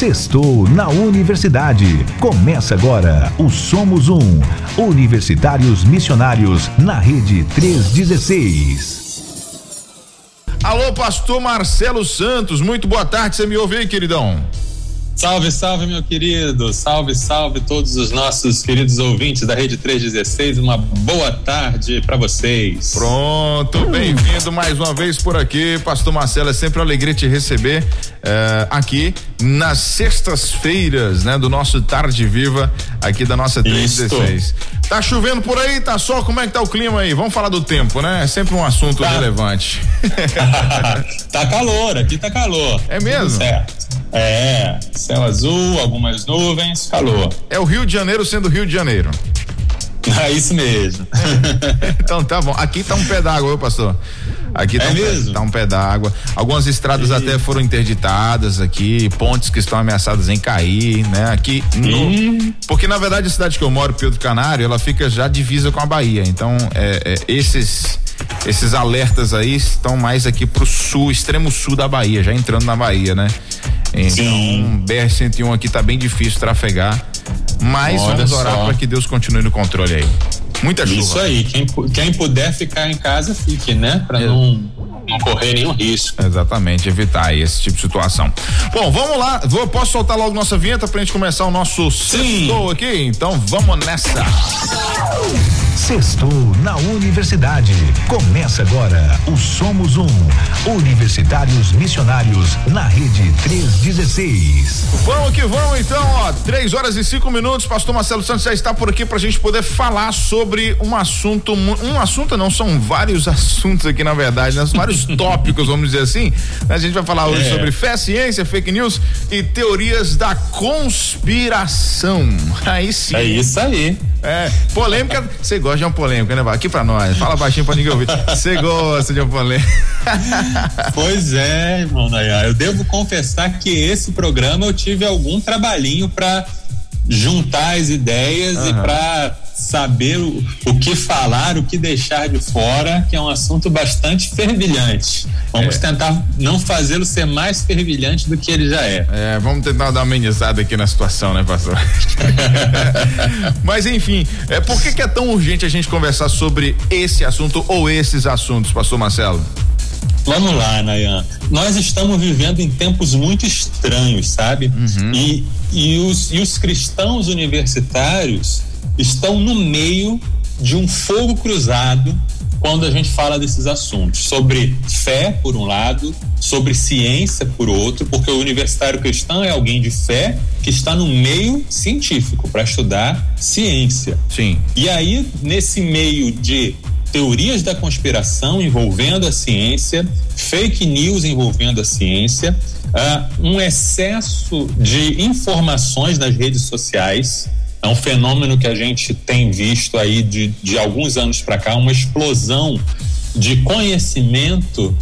Sextou na Universidade. Começa agora o Somos Um. Universitários Missionários na Rede 316. Alô, pastor Marcelo Santos, muito boa tarde, você me ouve aí, queridão? Salve, salve, meu querido. Salve, salve todos os nossos queridos ouvintes da Rede 316. Uma boa tarde para vocês. Pronto, bem-vindo mais uma vez por aqui, Pastor Marcelo. É sempre uma alegria te receber uh, aqui nas sextas-feiras, né, do nosso Tarde Viva, aqui da nossa 316. Tá chovendo por aí, tá sol? Como é que tá o clima aí? Vamos falar do tempo, né? É sempre um assunto tá. relevante. tá calor, aqui tá calor. É mesmo? É, céu azul, algumas nuvens, calor. É o Rio de Janeiro sendo Rio de Janeiro. É isso mesmo. então tá bom. Aqui tá um pé d'água, pastor. Aqui tá, é um mesmo? Pé, tá um pé d'água. Algumas estradas e... até foram interditadas aqui, pontes que estão ameaçadas em cair, né? Aqui no, porque na verdade a cidade que eu moro, Pedro Canário, ela fica já divisa com a Bahia. Então, é, é, esses esses alertas aí estão mais aqui pro sul, extremo sul da Bahia, já entrando na Bahia, né? Então, BR-101 aqui tá bem difícil trafegar. Mas Olha vamos orar para que Deus continue no controle aí. Muita chuva. Isso aí, quem, quem puder ficar em casa, fique, né? Para é. não, não correr nenhum risco. Exatamente, evitar esse tipo de situação. Bom, vamos lá. Vou, posso soltar logo nossa vinheta pra gente começar o nosso sextou aqui? Então vamos nessa. Sextou na Universidade. Começa agora o Somos Um. Universitários Missionários na Rede 316. Vamos que vamos então, ó. Três horas e cinco minutos. Pastor Marcelo Santos já está por aqui pra gente poder falar sobre um assunto. Um assunto não, são vários assuntos aqui, na verdade, né? Vários tópicos, vamos dizer assim. A gente vai falar hoje é. sobre fé, ciência, fake news e teorias da conspiração. Aí sim. É isso aí. É, polêmica, você gosta de uma polêmica, né? Aqui pra nós, fala baixinho pra ninguém ouvir. Você gosta de uma polêmica. Pois é, irmão Nayá, eu devo confessar que esse programa eu tive algum trabalhinho pra juntar as ideias uhum. e para saber o, o que falar, o que deixar de fora, que é um assunto bastante fervilhante. Vamos é. tentar não fazê-lo ser mais fervilhante do que ele já é. É, vamos tentar dar uma amenizada aqui na situação, né, pastor? Mas enfim, é, por que, que é tão urgente a gente conversar sobre esse assunto ou esses assuntos, pastor Marcelo? Vamos lá, Nayan. Nós estamos vivendo em tempos muito estranhos, sabe? Uhum. E, e, os, e os cristãos universitários estão no meio de um fogo cruzado quando a gente fala desses assuntos. Sobre fé, por um lado, sobre ciência, por outro, porque o universitário cristão é alguém de fé que está no meio científico para estudar ciência. Sim. E aí, nesse meio de teorias da conspiração envolvendo a ciência, fake news envolvendo a ciência, uh, um excesso de informações nas redes sociais. É um fenômeno que a gente tem visto aí de, de alguns anos para cá, uma explosão de conhecimento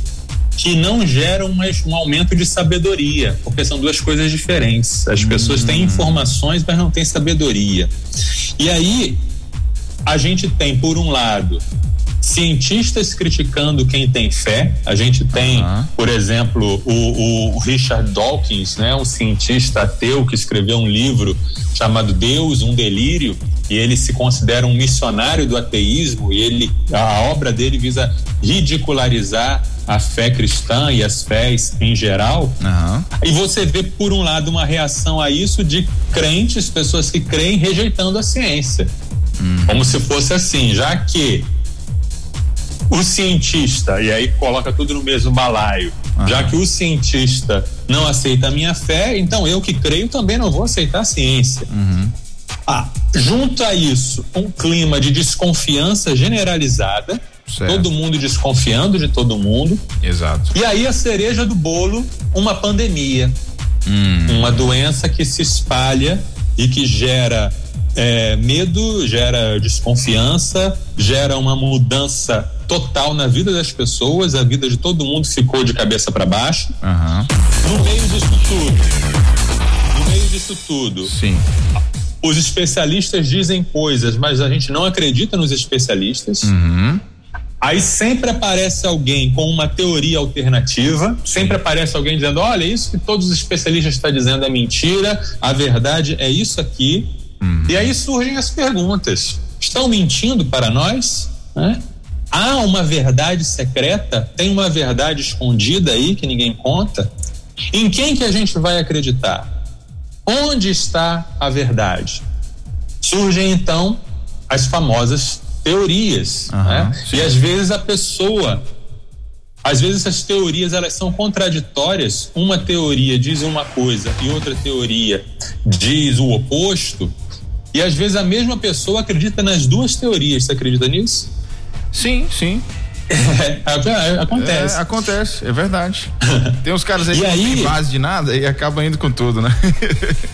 que não gera um, um aumento de sabedoria, porque são duas coisas diferentes. As pessoas têm hum. informações, mas não têm sabedoria. E aí, a gente tem, por um lado, cientistas criticando quem tem fé. A gente tem, uhum. por exemplo, o, o, Richard Dawkins, né, um cientista ateu que escreveu um livro chamado Deus, um delírio, e ele se considera um missionário do ateísmo e ele a obra dele visa ridicularizar a fé cristã e as fés em geral. Uhum. E você vê, por um lado, uma reação a isso de crentes, pessoas que creem, rejeitando a ciência. Uhum. Como se fosse assim, já que o cientista, e aí coloca tudo no mesmo balaio, já que o cientista não aceita a minha fé, então eu que creio também não vou aceitar a ciência. Uhum. Ah, junto a isso, um clima de desconfiança generalizada, certo. todo mundo desconfiando de todo mundo. Exato. E aí a cereja do bolo, uma pandemia. Hum. Uma doença que se espalha e que gera é, medo, gera desconfiança, gera uma mudança total na vida das pessoas, a vida de todo mundo ficou de cabeça para baixo. Uhum. No meio disso tudo, no meio disso tudo, Sim. os especialistas dizem coisas, mas a gente não acredita nos especialistas. Uhum. Aí sempre aparece alguém com uma teoria alternativa, sempre aparece alguém dizendo: olha, isso que todos os especialistas estão dizendo é mentira, a verdade é isso aqui. Uhum. E aí surgem as perguntas: estão mentindo para nós? Né? Há uma verdade secreta? Tem uma verdade escondida aí que ninguém conta? Em quem que a gente vai acreditar? Onde está a verdade? Surgem então as famosas teorias, uhum, né? E às vezes a pessoa, às vezes essas teorias elas são contraditórias. Uma teoria diz uma coisa e outra teoria diz o oposto. E às vezes a mesma pessoa acredita nas duas teorias. Você acredita nisso? Sim, sim. É, é, acontece. É, acontece, é verdade. Tem uns caras aí que não tem base de nada e acaba indo com tudo, né?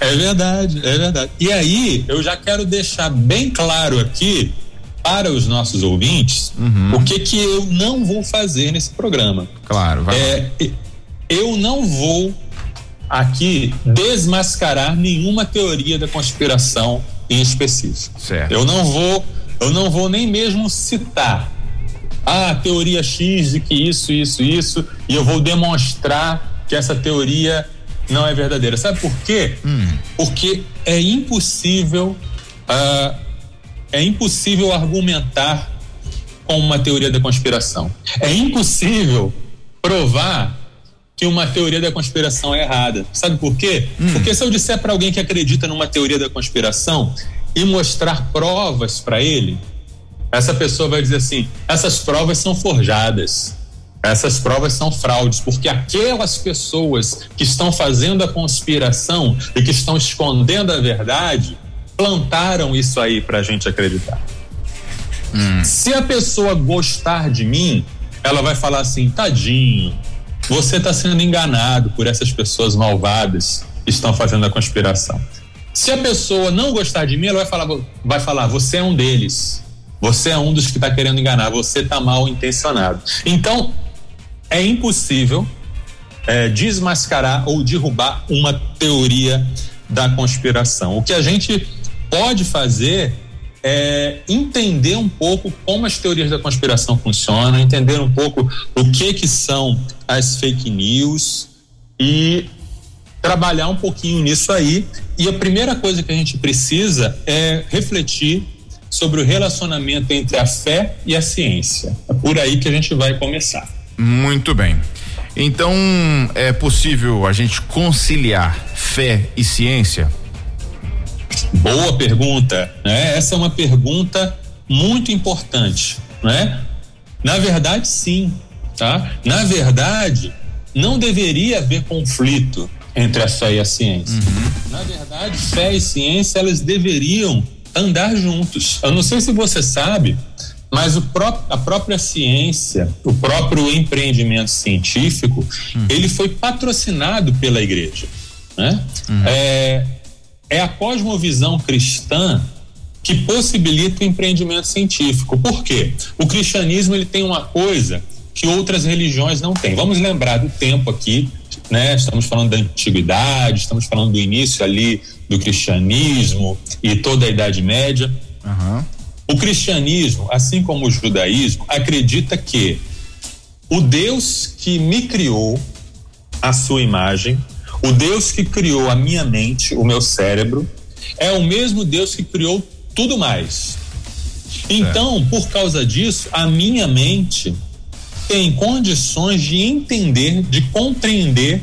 é verdade, é verdade. E aí, eu já quero deixar bem claro aqui para os nossos ouvintes uhum. o que que eu não vou fazer nesse programa. Claro, vai. É, eu não vou aqui desmascarar nenhuma teoria da conspiração em específico. Certo. Eu não vou, eu não vou nem mesmo citar ah, teoria X de que isso, isso, isso, e eu vou demonstrar que essa teoria não é verdadeira. Sabe por quê? Hum. Porque é impossível uh, é impossível argumentar com uma teoria da conspiração. É impossível provar que uma teoria da conspiração é errada. Sabe por quê? Hum. Porque se eu disser para alguém que acredita numa teoria da conspiração e mostrar provas para ele, essa pessoa vai dizer assim: essas provas são forjadas. Essas provas são fraudes, porque aquelas pessoas que estão fazendo a conspiração e que estão escondendo a verdade plantaram isso aí para a gente acreditar. Hum. Se a pessoa gostar de mim, ela vai falar assim: tadinho, você está sendo enganado por essas pessoas malvadas que estão fazendo a conspiração. Se a pessoa não gostar de mim, ela vai falar, vai falar você é um deles. Você é um dos que está querendo enganar, você está mal intencionado. Então, é impossível é, desmascarar ou derrubar uma teoria da conspiração. O que a gente pode fazer é entender um pouco como as teorias da conspiração funcionam, entender um pouco o que que são as fake news e trabalhar um pouquinho nisso aí. E a primeira coisa que a gente precisa é refletir sobre o relacionamento entre a fé e a ciência. É por aí que a gente vai começar. Muito bem. Então, é possível a gente conciliar fé e ciência? Boa pergunta, né? Essa é uma pergunta muito importante, né? Na verdade, sim, tá? Na verdade, não deveria haver conflito entre a fé e a ciência. Uhum. Na verdade, fé e ciência elas deveriam andar juntos. Eu não sei se você sabe, mas pró a própria ciência, o próprio empreendimento científico, uhum. ele foi patrocinado pela igreja, né? Uhum. É, é a cosmovisão cristã que possibilita o empreendimento científico. Por quê? O cristianismo ele tem uma coisa que outras religiões não têm. Vamos lembrar do tempo aqui, né? Estamos falando da antiguidade, estamos falando do início ali do cristianismo e toda a Idade Média. Uhum. O cristianismo, assim como o judaísmo, acredita que o Deus que me criou a sua imagem o Deus que criou a minha mente, o meu cérebro, é o mesmo Deus que criou tudo mais. Então, é. por causa disso, a minha mente tem condições de entender, de compreender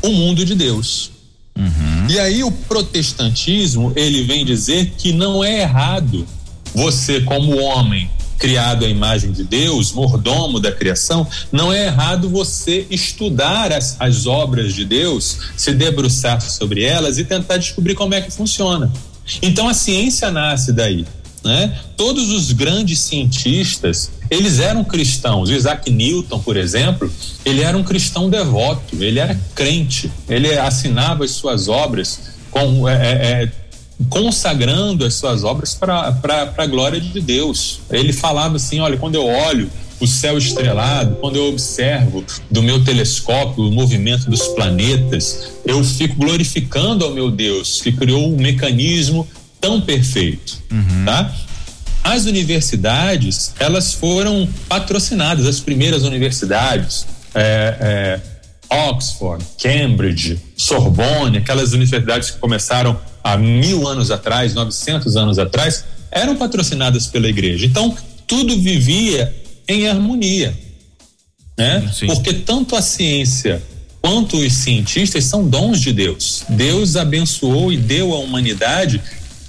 o mundo de Deus. Uhum. E aí o protestantismo ele vem dizer que não é errado você como homem criado à imagem de Deus, mordomo da criação, não é errado você estudar as, as obras de Deus, se debruçar sobre elas e tentar descobrir como é que funciona. Então a ciência nasce daí. Né? Todos os grandes cientistas, eles eram cristãos. O Isaac Newton, por exemplo, ele era um cristão devoto, ele era crente, ele assinava as suas obras com é, é, é consagrando as suas obras para a glória de Deus. Ele falava assim: olha, quando eu olho o céu estrelado, quando eu observo do meu telescópio o movimento dos planetas, eu fico glorificando ao meu Deus que criou um mecanismo tão perfeito, uhum. tá? as universidades elas foram patrocinadas, as primeiras universidades, é, é, Oxford, Cambridge, Sorbonne, aquelas universidades que começaram há mil anos atrás, 900 anos atrás, eram patrocinadas pela igreja. Então, tudo vivia em harmonia. Né? Porque tanto a ciência quanto os cientistas são dons de Deus. Deus abençoou e deu à humanidade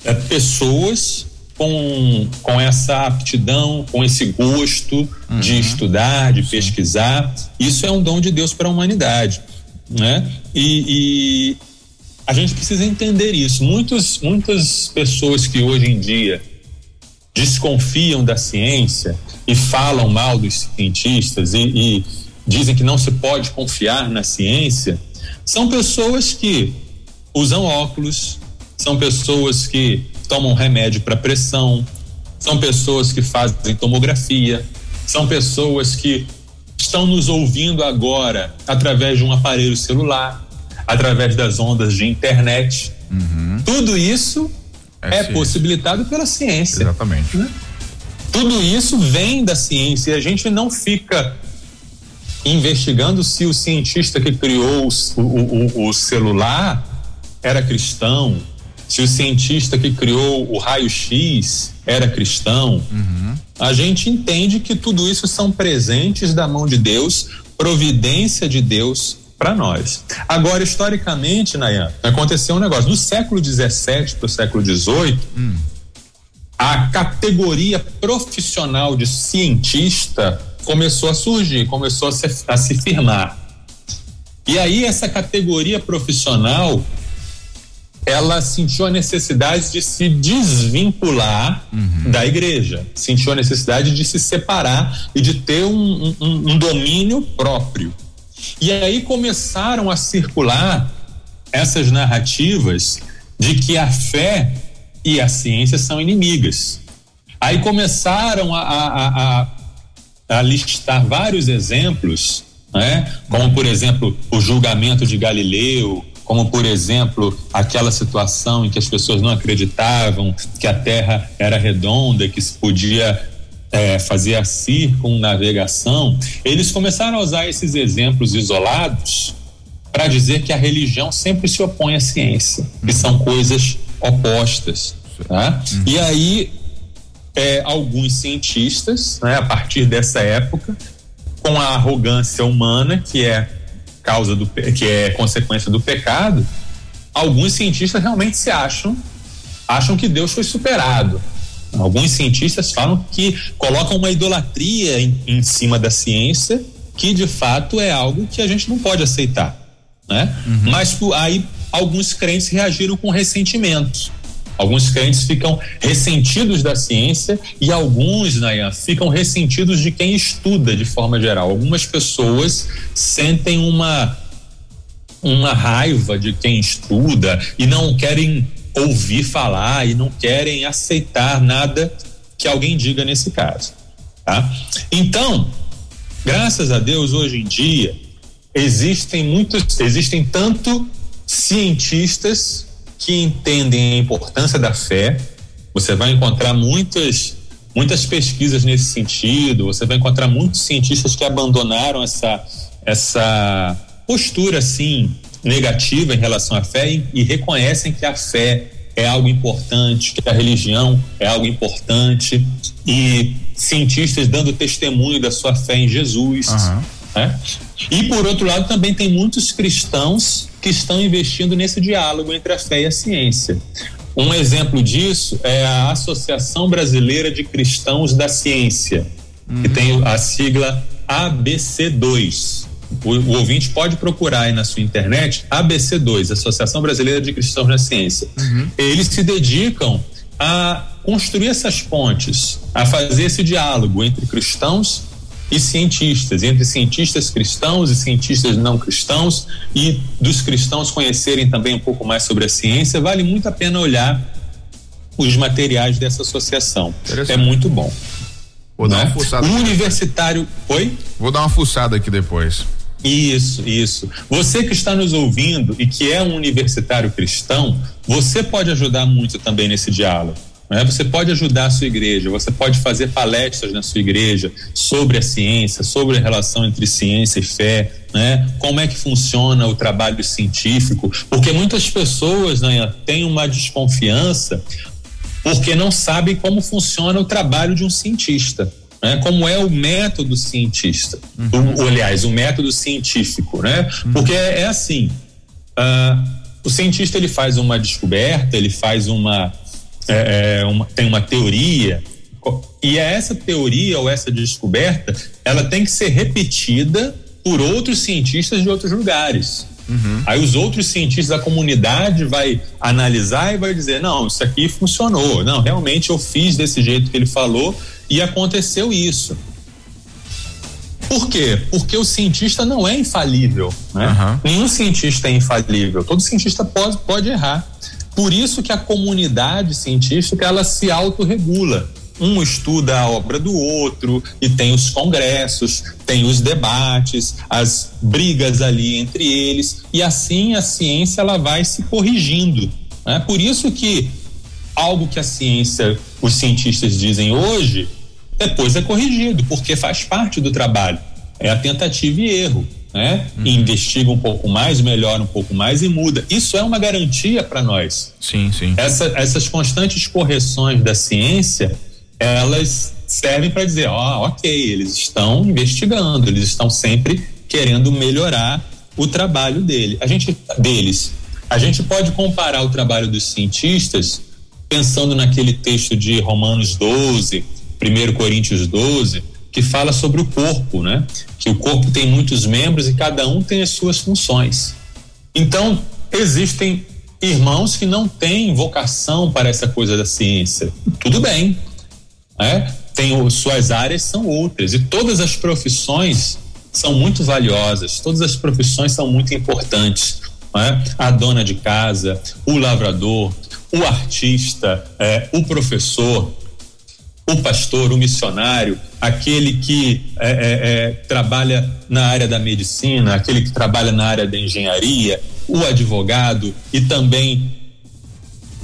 é, pessoas com, com essa aptidão, com esse gosto uhum. de estudar, de pesquisar. Isso é um dom de Deus para a humanidade. Né? E, e a gente precisa entender isso. Muitos, muitas pessoas que hoje em dia desconfiam da ciência e falam mal dos cientistas e, e dizem que não se pode confiar na ciência, são pessoas que usam óculos, são pessoas que tomam remédio para pressão, são pessoas que fazem tomografia, são pessoas que estão nos ouvindo agora através de um aparelho celular, através das ondas de internet. Uhum. Tudo isso é, é possibilitado pela ciência. Exatamente. Né? Tudo isso vem da ciência e a gente não fica investigando se o cientista que criou o, o, o celular era cristão, se o cientista que criou o raio-x era cristão, uhum. a gente entende que tudo isso são presentes da mão de Deus, providência de Deus para nós. Agora, historicamente, Nayan, aconteceu um negócio. Do século XVII para o século XVIII, hum. a categoria profissional de cientista começou a surgir, começou a se, a se firmar. E aí, essa categoria profissional ela sentiu a necessidade de se desvincular uhum. da igreja, sentiu a necessidade de se separar e de ter um, um, um domínio próprio. E aí começaram a circular essas narrativas de que a fé e a ciência são inimigas. Aí começaram a, a, a, a listar vários exemplos, né? como, por exemplo, o julgamento de Galileu, como por exemplo aquela situação em que as pessoas não acreditavam que a Terra era redonda, que se podia é, fazer a circunnavegação, eles começaram a usar esses exemplos isolados para dizer que a religião sempre se opõe à ciência, que são coisas opostas. Tá? E aí, é, alguns cientistas, né, a partir dessa época, com a arrogância humana, que é causa do que é consequência do pecado, alguns cientistas realmente se acham acham que Deus foi superado. Alguns cientistas falam que colocam uma idolatria em, em cima da ciência, que de fato é algo que a gente não pode aceitar, né? Uhum. Mas aí alguns crentes reagiram com ressentimento. Alguns crentes ficam ressentidos da ciência e alguns, Nayan, ficam ressentidos de quem estuda de forma geral. Algumas pessoas sentem uma uma raiva de quem estuda e não querem ouvir falar e não querem aceitar nada que alguém diga nesse caso, tá? Então, graças a Deus hoje em dia existem muitos, existem tanto cientistas que entendem a importância da fé. Você vai encontrar muitas muitas pesquisas nesse sentido. Você vai encontrar muitos cientistas que abandonaram essa essa postura assim negativa em relação à fé e, e reconhecem que a fé é algo importante, que a religião é algo importante e cientistas dando testemunho da sua fé em Jesus. Uhum. Né? E por outro lado também tem muitos cristãos que estão investindo nesse diálogo entre a fé e a ciência. Um exemplo disso é a Associação Brasileira de Cristãos da Ciência, uhum. que tem a sigla ABC2. O, o, ouvinte pode procurar aí na sua internet ABC2, Associação Brasileira de Cristãos na Ciência. Uhum. Eles se dedicam a construir essas pontes, a fazer esse diálogo entre cristãos e cientistas, entre cientistas cristãos e cientistas não cristãos, e dos cristãos conhecerem também um pouco mais sobre a ciência, vale muito a pena olhar os materiais dessa associação. É muito bom. Vou né? dar uma fuçada. O universitário. Oi? Vou dar uma fuçada aqui depois. Isso, isso. Você que está nos ouvindo e que é um universitário cristão, você pode ajudar muito também nesse diálogo. Né? Você pode ajudar a sua igreja, você pode fazer palestras na sua igreja sobre a ciência, sobre a relação entre ciência e fé, né? Como é que funciona o trabalho científico? Porque muitas pessoas né, têm uma desconfiança porque não sabem como funciona o trabalho de um cientista. Né? Como é o método cientista, uhum. o, aliás, o método científico, né? Uhum. Porque é, é assim, uh, o cientista ele faz uma descoberta, ele faz uma é, é, uma, tem uma teoria, e essa teoria ou essa descoberta, ela tem que ser repetida por outros cientistas de outros lugares. Uhum. Aí os outros cientistas da comunidade vai analisar e vai dizer, não, isso aqui funcionou, não, realmente eu fiz desse jeito que ele falou e aconteceu isso. Por quê? Porque o cientista não é infalível, né? Uhum. Nenhum cientista é infalível. Todo cientista pode, pode errar. Por isso que a comunidade científica ela se autorregula. Um estuda a obra do outro e tem os congressos, tem os debates, as brigas ali entre eles e assim a ciência ela vai se corrigindo. Né? Por isso que algo que a ciência, os cientistas dizem hoje, depois é corrigido, porque faz parte do trabalho. É a tentativa e erro né? Uhum. investiga um pouco mais, melhora um pouco mais e muda. Isso é uma garantia para nós. Sim, sim. Essa, essas constantes correções da ciência, elas servem para dizer, ó, oh, ok, eles estão investigando, eles estão sempre querendo melhorar o trabalho dele. A gente deles. A gente pode comparar o trabalho dos cientistas pensando naquele texto de Romanos 12, 1 Coríntios 12, que fala sobre o corpo, né? Que o corpo tem muitos membros e cada um tem as suas funções. Então, existem irmãos que não têm vocação para essa coisa da ciência. Tudo bem, né? Tem suas áreas são outras e todas as profissões são muito valiosas. Todas as profissões são muito importantes. Né? A dona de casa, o lavrador, o artista, é, o professor, o pastor, o missionário, aquele que é, é, é, trabalha na área da medicina, aquele que trabalha na área da engenharia, o advogado e também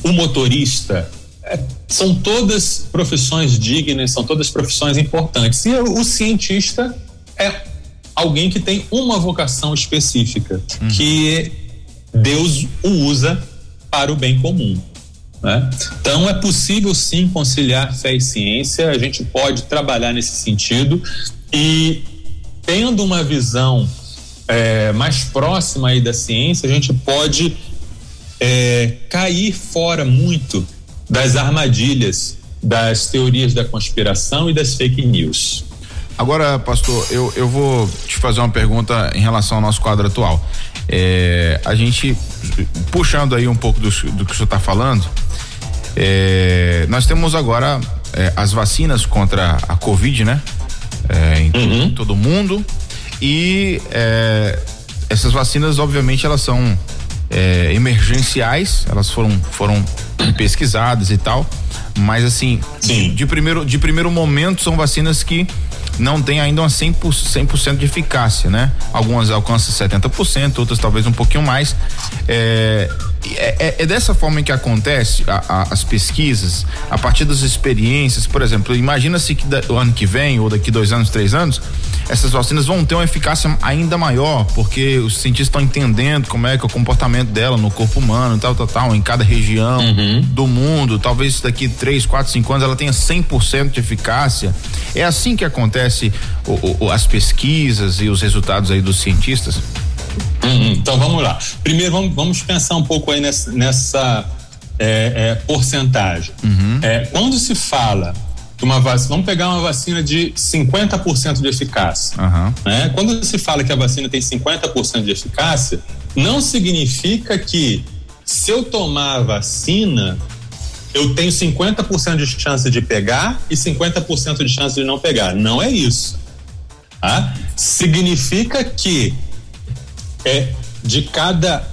o motorista. É, são todas profissões dignas, são todas profissões importantes. E o, o cientista é alguém que tem uma vocação específica, uhum. que Deus o usa para o bem comum. Né? Então é possível sim conciliar fé e ciência, a gente pode trabalhar nesse sentido e tendo uma visão é, mais próxima aí da ciência, a gente pode é, cair fora muito das armadilhas das teorias da conspiração e das fake news. Agora, pastor, eu, eu vou te fazer uma pergunta em relação ao nosso quadro atual. É, a gente, puxando aí um pouco do, do que o senhor está falando, é, nós temos agora é, as vacinas contra a Covid, né? É, em uhum. todo mundo. E é, essas vacinas, obviamente, elas são é, emergenciais, elas foram, foram pesquisadas e tal. Mas assim, de, de, primeiro, de primeiro momento são vacinas que não tem ainda uma 100%, 100 de eficácia, né? Algumas alcançam 70%, outras talvez um pouquinho mais. É, é, é, é, dessa forma que acontece a, a, as pesquisas, a partir das experiências, por exemplo, imagina-se que da, o ano que vem, ou daqui dois anos, três anos, essas vacinas vão ter uma eficácia ainda maior, porque os cientistas estão entendendo como é que é o comportamento dela no corpo humano, tal, tal, tal, em cada região uhum. do mundo. Talvez daqui três, quatro, cinco anos ela tenha 100% de eficácia. É assim que acontece o, o, as pesquisas e os resultados aí dos cientistas? Uhum. Então vamos lá. Primeiro vamos, vamos pensar um pouco aí nessa, nessa é, é, porcentagem. Uhum. É, quando se fala de uma vacina, vamos pegar uma vacina de 50% de eficácia. Uhum. Né? Quando se fala que a vacina tem 50% de eficácia, não significa que se eu tomar a vacina, eu tenho 50% de chance de pegar e 50% de chance de não pegar. Não é isso. Tá? Significa que é de cada.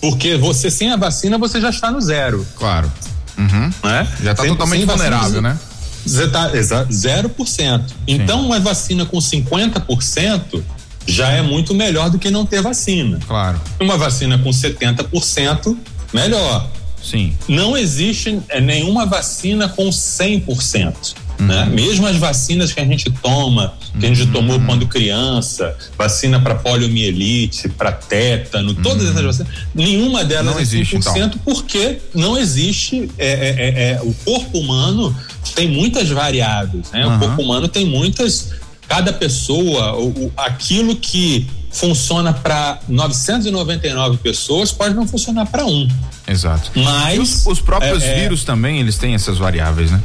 Porque você sem a vacina você já está no zero. Claro. Uhum. Né? Já está totalmente vulnerável, vacina, né? Você tá, exato, 0%. Então, uma vacina com 50% já é muito melhor do que não ter vacina. Claro. Uma vacina com 70%, melhor. Sim. não existe é, nenhuma vacina com 100%. Uhum. Né? Mesmo as vacinas que a gente toma, que a gente uhum. tomou quando criança, vacina para poliomielite, para tétano, uhum. todas essas vacinas, nenhuma delas não é existe, 100% então. porque não existe. É, é, é, é, o corpo humano tem muitas variáveis, né? O corpo humano tem muitas. Cada pessoa, o, aquilo que funciona para 999 pessoas pode não funcionar para um. Exato. Mas os, os, próprios é, vírus também eles têm essas variáveis, né?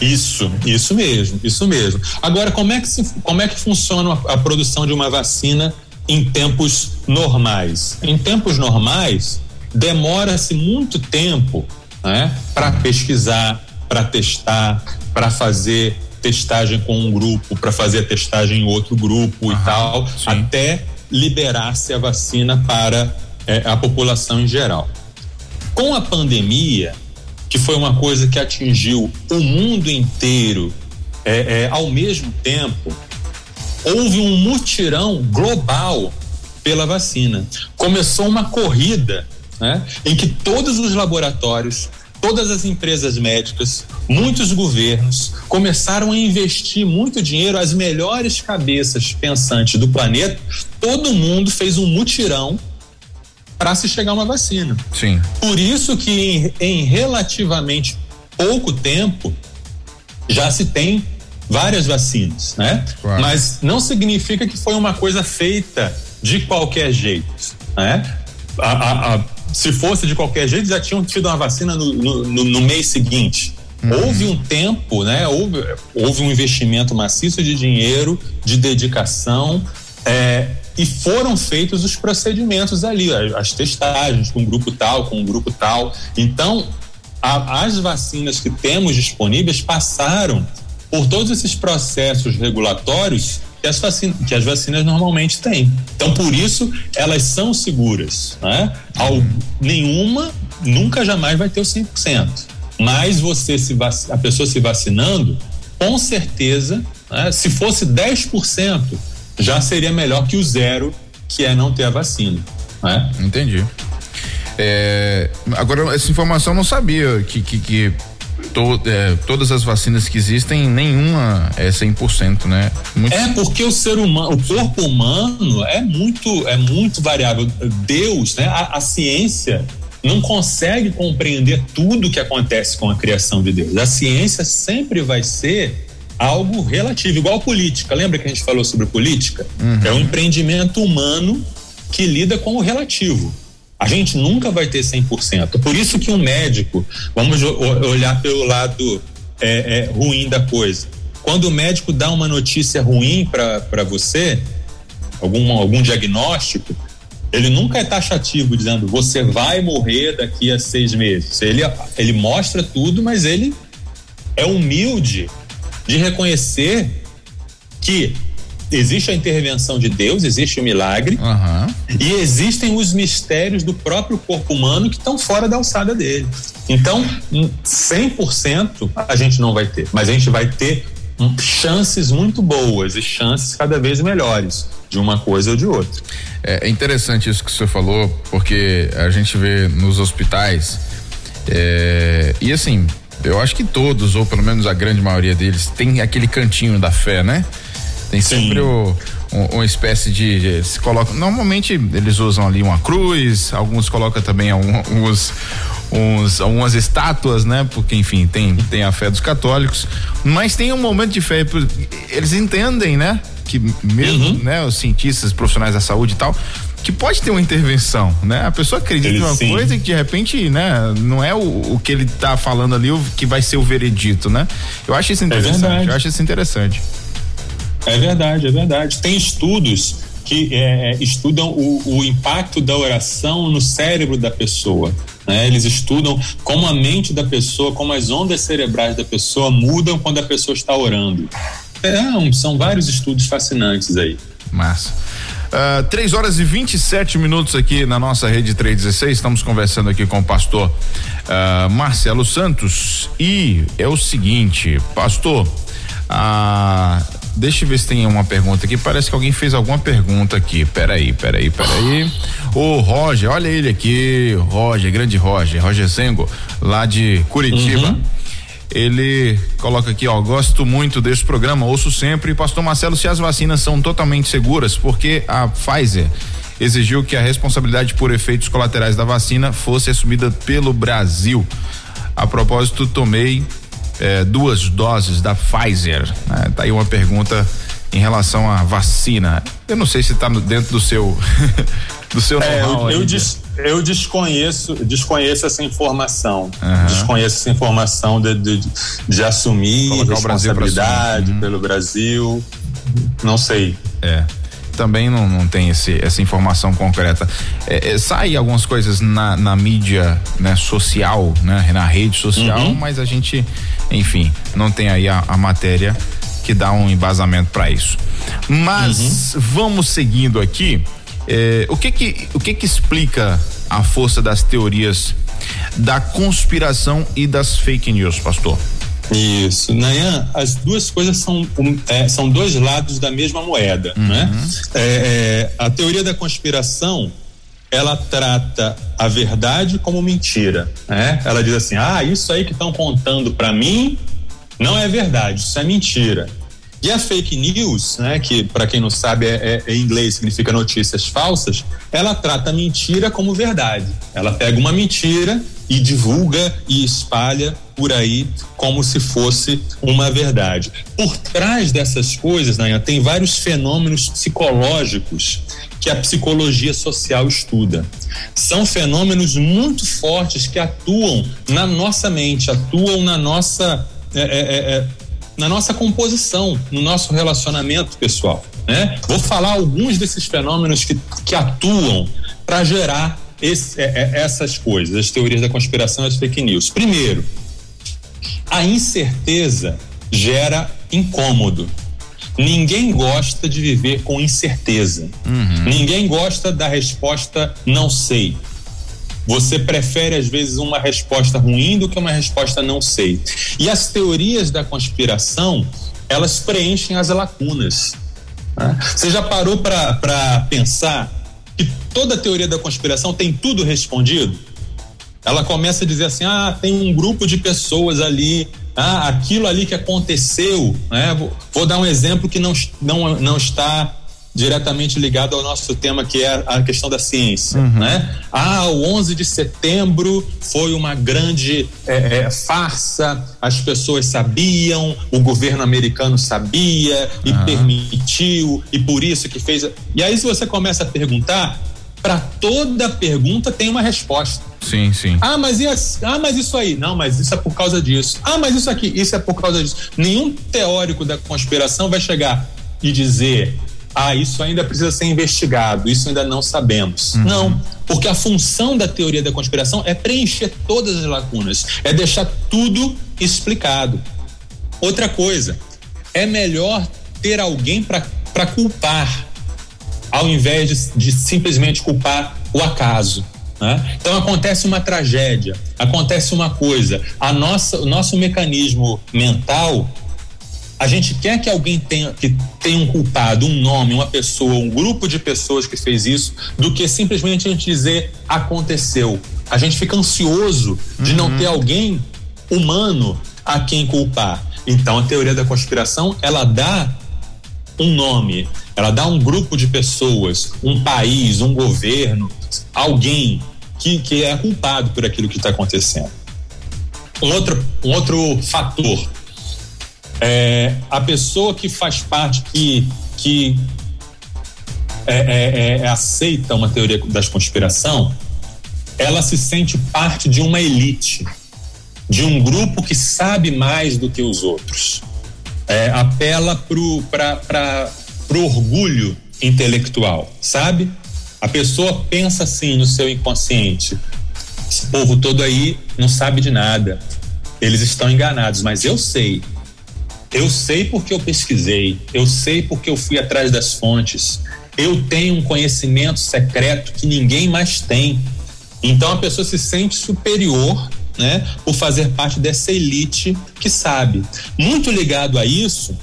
Isso, isso mesmo, isso mesmo. Agora, como é que, se, como é que funciona a, a produção de uma vacina em tempos normais? Em tempos normais, demora-se muito tempo né, para pesquisar, para testar, para fazer testagem com um grupo, para fazer a testagem em outro grupo Aham, e tal, sim. até liberar-se a vacina para é, a população em geral. Com a pandemia, que foi uma coisa que atingiu o mundo inteiro é, é, ao mesmo tempo, houve um mutirão global pela vacina. Começou uma corrida né, em que todos os laboratórios, todas as empresas médicas, muitos governos começaram a investir muito dinheiro, as melhores cabeças pensantes do planeta, todo mundo fez um mutirão para se chegar a uma vacina. Sim. Por isso que em, em relativamente pouco tempo já se tem várias vacinas, né? Claro. Mas não significa que foi uma coisa feita de qualquer jeito, né? A, a, a, se fosse de qualquer jeito, já tinham tido uma vacina no, no, no mês seguinte. Uhum. Houve um tempo, né? Houve, houve um investimento maciço de dinheiro, de dedicação, é, e foram feitos os procedimentos ali, as testagens com um grupo tal, com um grupo tal. Então, a, as vacinas que temos disponíveis passaram por todos esses processos regulatórios que as, vacinas, que as vacinas normalmente têm. Então, por isso, elas são seguras. Né? Ao, nenhuma nunca jamais vai ter o 100%. Mas você se a pessoa se vacinando, com certeza, né? se fosse 10%, já seria melhor que o zero, que é não ter a vacina. Né? Entendi. É, agora, essa informação eu não sabia que, que, que to, é, todas as vacinas que existem, nenhuma é 100%, né? Muito... É porque o ser humano, o corpo humano é muito, é muito variável. Deus, né? A, a ciência não consegue compreender tudo que acontece com a criação de Deus. A ciência sempre vai ser algo relativo, igual política. Lembra que a gente falou sobre política? Uhum. É um empreendimento humano que lida com o relativo. A gente nunca vai ter 100%. Por isso que um médico, vamos olhar pelo lado é, é, ruim da coisa. Quando o médico dá uma notícia ruim para você, algum, algum diagnóstico, ele nunca é taxativo, dizendo você vai morrer daqui a seis meses. Ele, ele mostra tudo, mas ele é humilde de reconhecer que existe a intervenção de Deus, existe o milagre uhum. e existem os mistérios do próprio corpo humano que estão fora da alçada dele. Então, 100% a gente não vai ter, mas a gente vai ter chances muito boas e chances cada vez melhores de uma coisa ou de outra. É interessante isso que você falou, porque a gente vê nos hospitais é, e assim, eu acho que todos, ou pelo menos a grande maioria deles, tem aquele cantinho da fé, né? Tem sempre o, um, uma espécie de, se coloca, normalmente eles usam ali uma cruz, alguns colocam também alguns uns, algumas estátuas, né? Porque enfim, tem tem a fé dos católicos, mas tem um momento de fé, eles entendem, né? Que mesmo, uhum. né, os cientistas, profissionais da saúde e tal, que pode ter uma intervenção, né? A pessoa acredita em uma sim. coisa que de repente, né, não é o, o que ele está falando ali o que vai ser o veredito, né? Eu acho isso é interessante. É eu acho isso interessante. É verdade, é verdade. Tem estudos que é, é, estudam o, o, impacto da oração no cérebro da pessoa. Né? Eles estudam como a mente da pessoa, como as ondas cerebrais da pessoa mudam quando a pessoa está orando. É, são vários estudos fascinantes aí. Massa. Uh, 3 horas e 27 minutos aqui na nossa rede 316. Estamos conversando aqui com o pastor uh, Marcelo Santos. E é o seguinte, pastor, uh, deixa eu ver se tem uma pergunta aqui. Parece que alguém fez alguma pergunta aqui. Peraí, peraí, peraí. O Roger, olha ele aqui. Roger, grande Roger, Roger Zengo, lá de Curitiba. Uhum. Ele coloca aqui, ó, gosto muito desse programa, ouço sempre. Pastor Marcelo, se as vacinas são totalmente seguras, porque a Pfizer exigiu que a responsabilidade por efeitos colaterais da vacina fosse assumida pelo Brasil. A propósito, tomei eh, duas doses da Pfizer. Né? Tá aí uma pergunta em relação à vacina. Eu não sei se está dentro do seu do seu é, eu, eu, des, eu, desconheço desconheço essa informação uhum. desconheço essa informação de, de, de assumir Colocar responsabilidade Brasil pelo Brasil não sei é também não, não tem esse, essa informação concreta. É, é, sai algumas coisas na, na mídia né, social, né, na rede social, uhum. mas a gente, enfim, não tem aí a, a matéria que dá um embasamento para isso. Mas uhum. vamos seguindo aqui. É, o que que o que que explica a força das teorias da conspiração e das fake news, pastor? Isso, Nayan, as duas coisas são, um, é, são dois lados da mesma moeda, uhum. né? É, é, a teoria da conspiração ela trata a verdade como mentira, né? Ela diz assim, ah, isso aí que estão contando para mim não é verdade, isso é mentira. E a fake news, né, que para quem não sabe é, é, em inglês significa notícias falsas, ela trata a mentira como verdade. Ela pega uma mentira e divulga e espalha por aí como se fosse uma verdade. Por trás dessas coisas, Nayan, tem vários fenômenos psicológicos que a psicologia social estuda. São fenômenos muito fortes que atuam na nossa mente, atuam na nossa. É, é, é, é na nossa composição, no nosso relacionamento pessoal. Né? Vou falar alguns desses fenômenos que, que atuam para gerar esse, é, é, essas coisas, as teorias da conspiração e as fake news. Primeiro, a incerteza gera incômodo. Ninguém gosta de viver com incerteza. Uhum. Ninguém gosta da resposta não sei. Você prefere, às vezes, uma resposta ruim do que uma resposta não sei. E as teorias da conspiração, elas preenchem as lacunas. Né? Você já parou para pensar que toda teoria da conspiração tem tudo respondido? Ela começa a dizer assim: ah, tem um grupo de pessoas ali, ah, aquilo ali que aconteceu, né? Vou, vou dar um exemplo que não, não, não está diretamente ligado ao nosso tema que é a questão da ciência, uhum. né? Ah, o 11 de setembro foi uma grande é, é, farsa, as pessoas sabiam, o governo americano sabia e uhum. permitiu e por isso que fez. E aí se você começa a perguntar, para toda pergunta tem uma resposta. Sim, sim. Ah, mas isso, ah, mas isso aí. Não, mas isso é por causa disso. Ah, mas isso aqui, isso é por causa disso. Nenhum teórico da conspiração vai chegar e dizer ah, isso ainda precisa ser investigado, isso ainda não sabemos. Uhum. Não, porque a função da teoria da conspiração é preencher todas as lacunas, é deixar tudo explicado. Outra coisa, é melhor ter alguém para culpar, ao invés de, de simplesmente culpar o acaso. Né? Então acontece uma tragédia, acontece uma coisa, a nossa, o nosso mecanismo mental a gente quer que alguém tenha, que tenha um culpado, um nome, uma pessoa, um grupo de pessoas que fez isso, do que simplesmente a gente dizer aconteceu. A gente fica ansioso de uhum. não ter alguém humano a quem culpar. Então a teoria da conspiração, ela dá um nome, ela dá um grupo de pessoas, um país, um governo, alguém que, que é culpado por aquilo que está acontecendo. Um outro, um outro fator é, a pessoa que faz parte, que, que é, é, é, aceita uma teoria da conspiração, ela se sente parte de uma elite, de um grupo que sabe mais do que os outros. É, apela para o orgulho intelectual, sabe? A pessoa pensa assim no seu inconsciente: esse povo todo aí não sabe de nada, eles estão enganados, mas eu sei, eu sei porque eu pesquisei, eu sei porque eu fui atrás das fontes. Eu tenho um conhecimento secreto que ninguém mais tem. Então a pessoa se sente superior, né, por fazer parte dessa elite que sabe. Muito ligado a isso,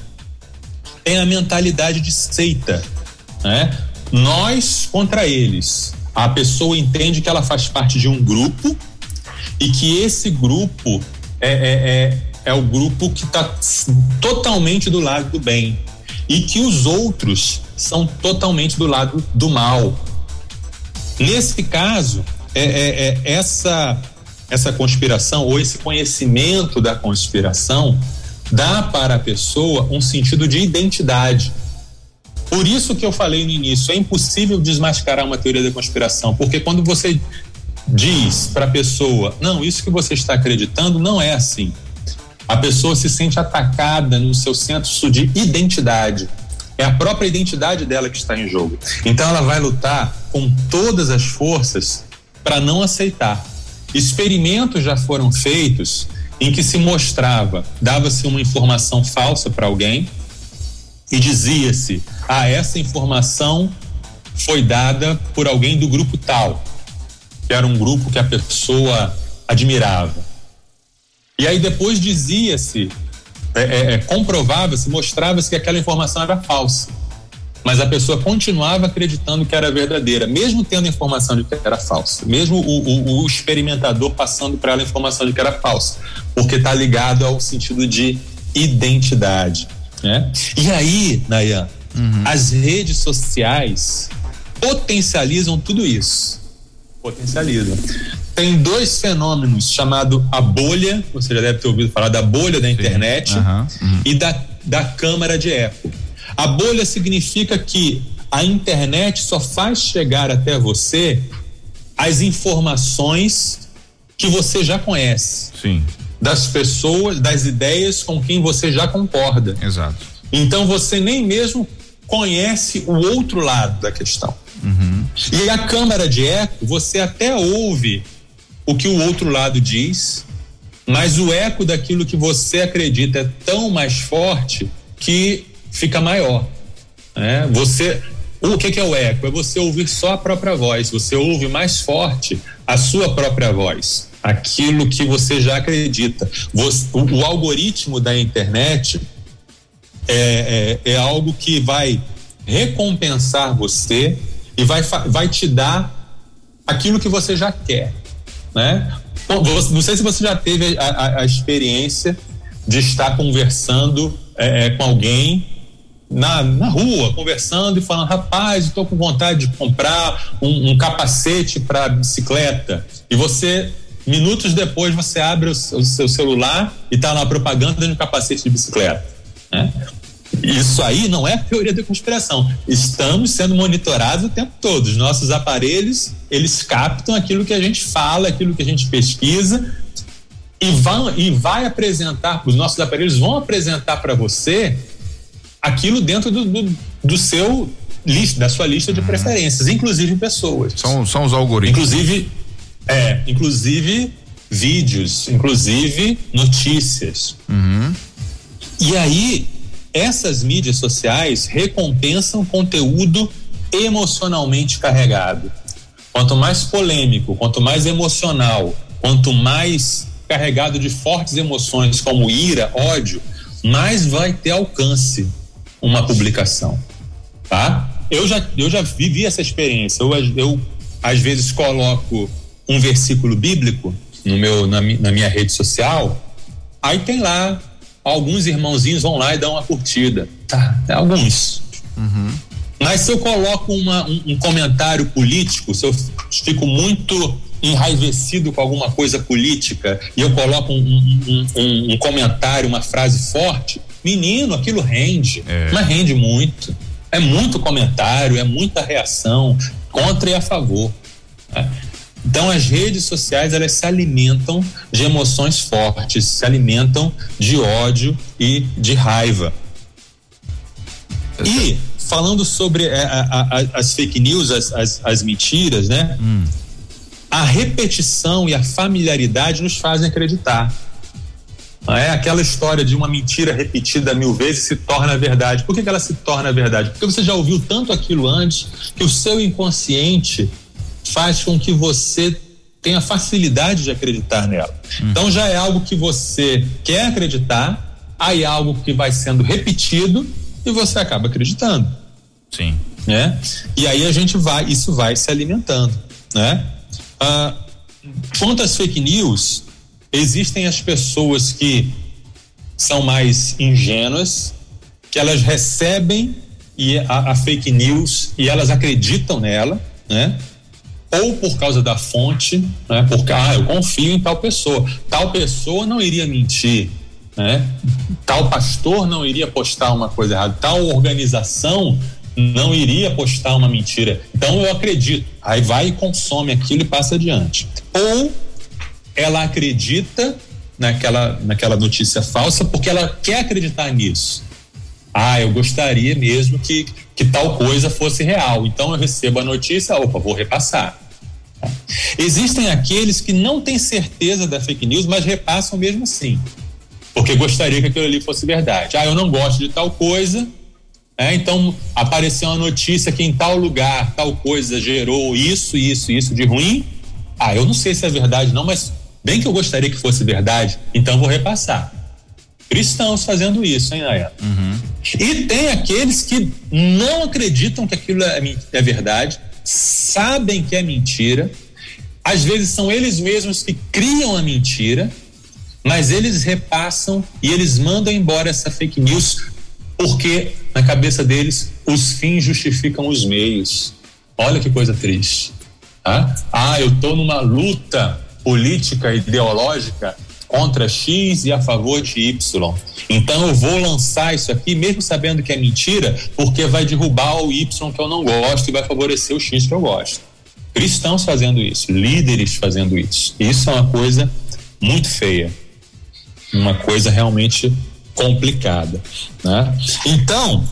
tem a mentalidade de seita, né? Nós contra eles. A pessoa entende que ela faz parte de um grupo e que esse grupo é, é, é, é o grupo que está totalmente do lado do bem e que os outros são totalmente do lado do mal. Nesse caso, é, é, é essa essa conspiração ou esse conhecimento da conspiração dá para a pessoa um sentido de identidade. Por isso que eu falei no início, é impossível desmascarar uma teoria da conspiração, porque quando você diz para a pessoa, não, isso que você está acreditando não é assim. A pessoa se sente atacada no seu senso de identidade. É a própria identidade dela que está em jogo. Então ela vai lutar com todas as forças para não aceitar. Experimentos já foram feitos em que se mostrava, dava-se uma informação falsa para alguém e dizia-se: "Ah, essa informação foi dada por alguém do grupo tal" que era um grupo que a pessoa admirava. E aí depois dizia-se, é, é, é comprovava-se, mostrava-se que aquela informação era falsa. Mas a pessoa continuava acreditando que era verdadeira, mesmo tendo a informação de que era falsa, mesmo o, o, o experimentador passando para ela a informação de que era falsa, porque está ligado ao sentido de identidade. Né? E aí, Nayan, uhum. as redes sociais potencializam tudo isso potencializa. Tem dois fenômenos chamado a bolha, você já deve ter ouvido falar da bolha da internet uhum, uhum. e da, da câmara de eco. A bolha significa que a internet só faz chegar até você as informações que você já conhece. Sim. Das pessoas, das ideias com quem você já concorda. Exato. Então você nem mesmo conhece o outro lado da questão. Uhum. E a câmara de eco, você até ouve o que o outro lado diz, mas o eco daquilo que você acredita é tão mais forte que fica maior. Né? Você, o que, que é o eco? É você ouvir só a própria voz. Você ouve mais forte a sua própria voz, aquilo que você já acredita. Você, o, o, algoritmo da internet é, é, é algo que vai recompensar você e vai, vai te dar aquilo que você já quer, né? Bom, não sei se você já teve a, a, a experiência de estar conversando é, é, com alguém na, na rua, conversando e falando, rapaz, estou com vontade de comprar um, um capacete para bicicleta. E você, minutos depois, você abre o, o seu celular e está na propaganda de um capacete de bicicleta. Né? Isso aí não é teoria da conspiração. Estamos sendo monitorados o tempo todo. Os nossos aparelhos, eles captam aquilo que a gente fala, aquilo que a gente pesquisa e vão e vai apresentar, os nossos aparelhos vão apresentar para você aquilo dentro do, do, do, seu lista, da sua lista de uhum. preferências, inclusive pessoas. São, são os algoritmos. Inclusive, é, inclusive vídeos, inclusive notícias. Uhum. E aí essas mídias sociais recompensam conteúdo emocionalmente carregado. Quanto mais polêmico, quanto mais emocional, quanto mais carregado de fortes emoções como ira, ódio, mais vai ter alcance uma publicação, tá? Eu já, eu já vivi essa experiência. Eu, eu às vezes coloco um versículo bíblico no meu na, na minha rede social, aí tem lá alguns irmãozinhos vão lá e dão uma curtida. Tá, é alguns. Uhum. Mas se eu coloco uma, um, um, comentário político, se eu fico muito enraivecido com alguma coisa política e eu coloco um, um, um comentário, uma frase forte, menino, aquilo rende, é. mas rende muito. É muito comentário, é muita reação contra e a favor. Né? Então as redes sociais elas se alimentam de emoções fortes, se alimentam de ódio e de raiva. E falando sobre é, a, a, as fake news, as, as, as mentiras, né? Hum. A repetição e a familiaridade nos fazem acreditar. É aquela história de uma mentira repetida mil vezes se torna verdade. Por que, que ela se torna verdade? Porque você já ouviu tanto aquilo antes que o seu inconsciente faz com que você tenha facilidade de acreditar nela. Uhum. Então já é algo que você quer acreditar, aí é algo que vai sendo repetido e você acaba acreditando. Sim. Né? E aí a gente vai, isso vai se alimentando, né? Ah, quanto às fake news, existem as pessoas que são mais ingênuas, que elas recebem e a, a fake news e elas acreditam nela, né? Ou por causa da fonte, né? Porque ah, eu confio em tal pessoa, tal pessoa não iria mentir, né? Tal pastor não iria postar uma coisa errada, tal organização não iria postar uma mentira. Então eu acredito. Aí vai e consome aquilo e passa adiante. Ou ela acredita naquela, naquela notícia falsa porque ela quer acreditar nisso. Ah, eu gostaria mesmo que, que tal coisa fosse real. Então eu recebo a notícia, opa, vou repassar. Existem aqueles que não têm certeza da fake news, mas repassam mesmo assim. Porque gostaria que aquilo ali fosse verdade. Ah, eu não gosto de tal coisa, é, então apareceu uma notícia que em tal lugar, tal coisa gerou isso, isso, isso de ruim. Ah, eu não sei se é verdade, não, mas bem que eu gostaria que fosse verdade, então vou repassar. Cristãos fazendo isso, hein, Naya? Uhum. E tem aqueles que não acreditam que aquilo é, é verdade, sabem que é mentira, às vezes são eles mesmos que criam a mentira, mas eles repassam e eles mandam embora essa fake news porque na cabeça deles os fins justificam os meios. Olha que coisa triste. Tá? Ah, eu estou numa luta política ideológica contra X e a favor de Y. Então eu vou lançar isso aqui, mesmo sabendo que é mentira, porque vai derrubar o Y que eu não gosto e vai favorecer o X que eu gosto. Cristãos fazendo isso, líderes fazendo isso. Isso é uma coisa muito feia. Uma coisa realmente complicada. Né? Então,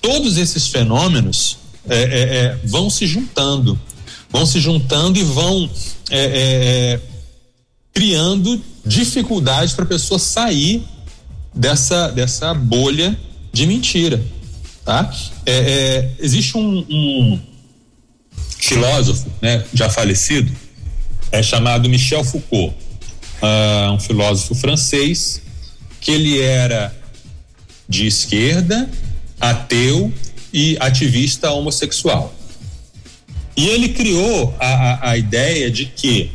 todos esses fenômenos é, é, é, vão se juntando, vão se juntando e vão é, é, é, criando dificuldades para a pessoa sair dessa, dessa bolha de mentira. Tá? existe um, um filósofo né, já falecido, é chamado Michel Foucault, uh, um filósofo francês que ele era de esquerda, ateu e ativista homossexual. E ele criou a, a, a ideia de que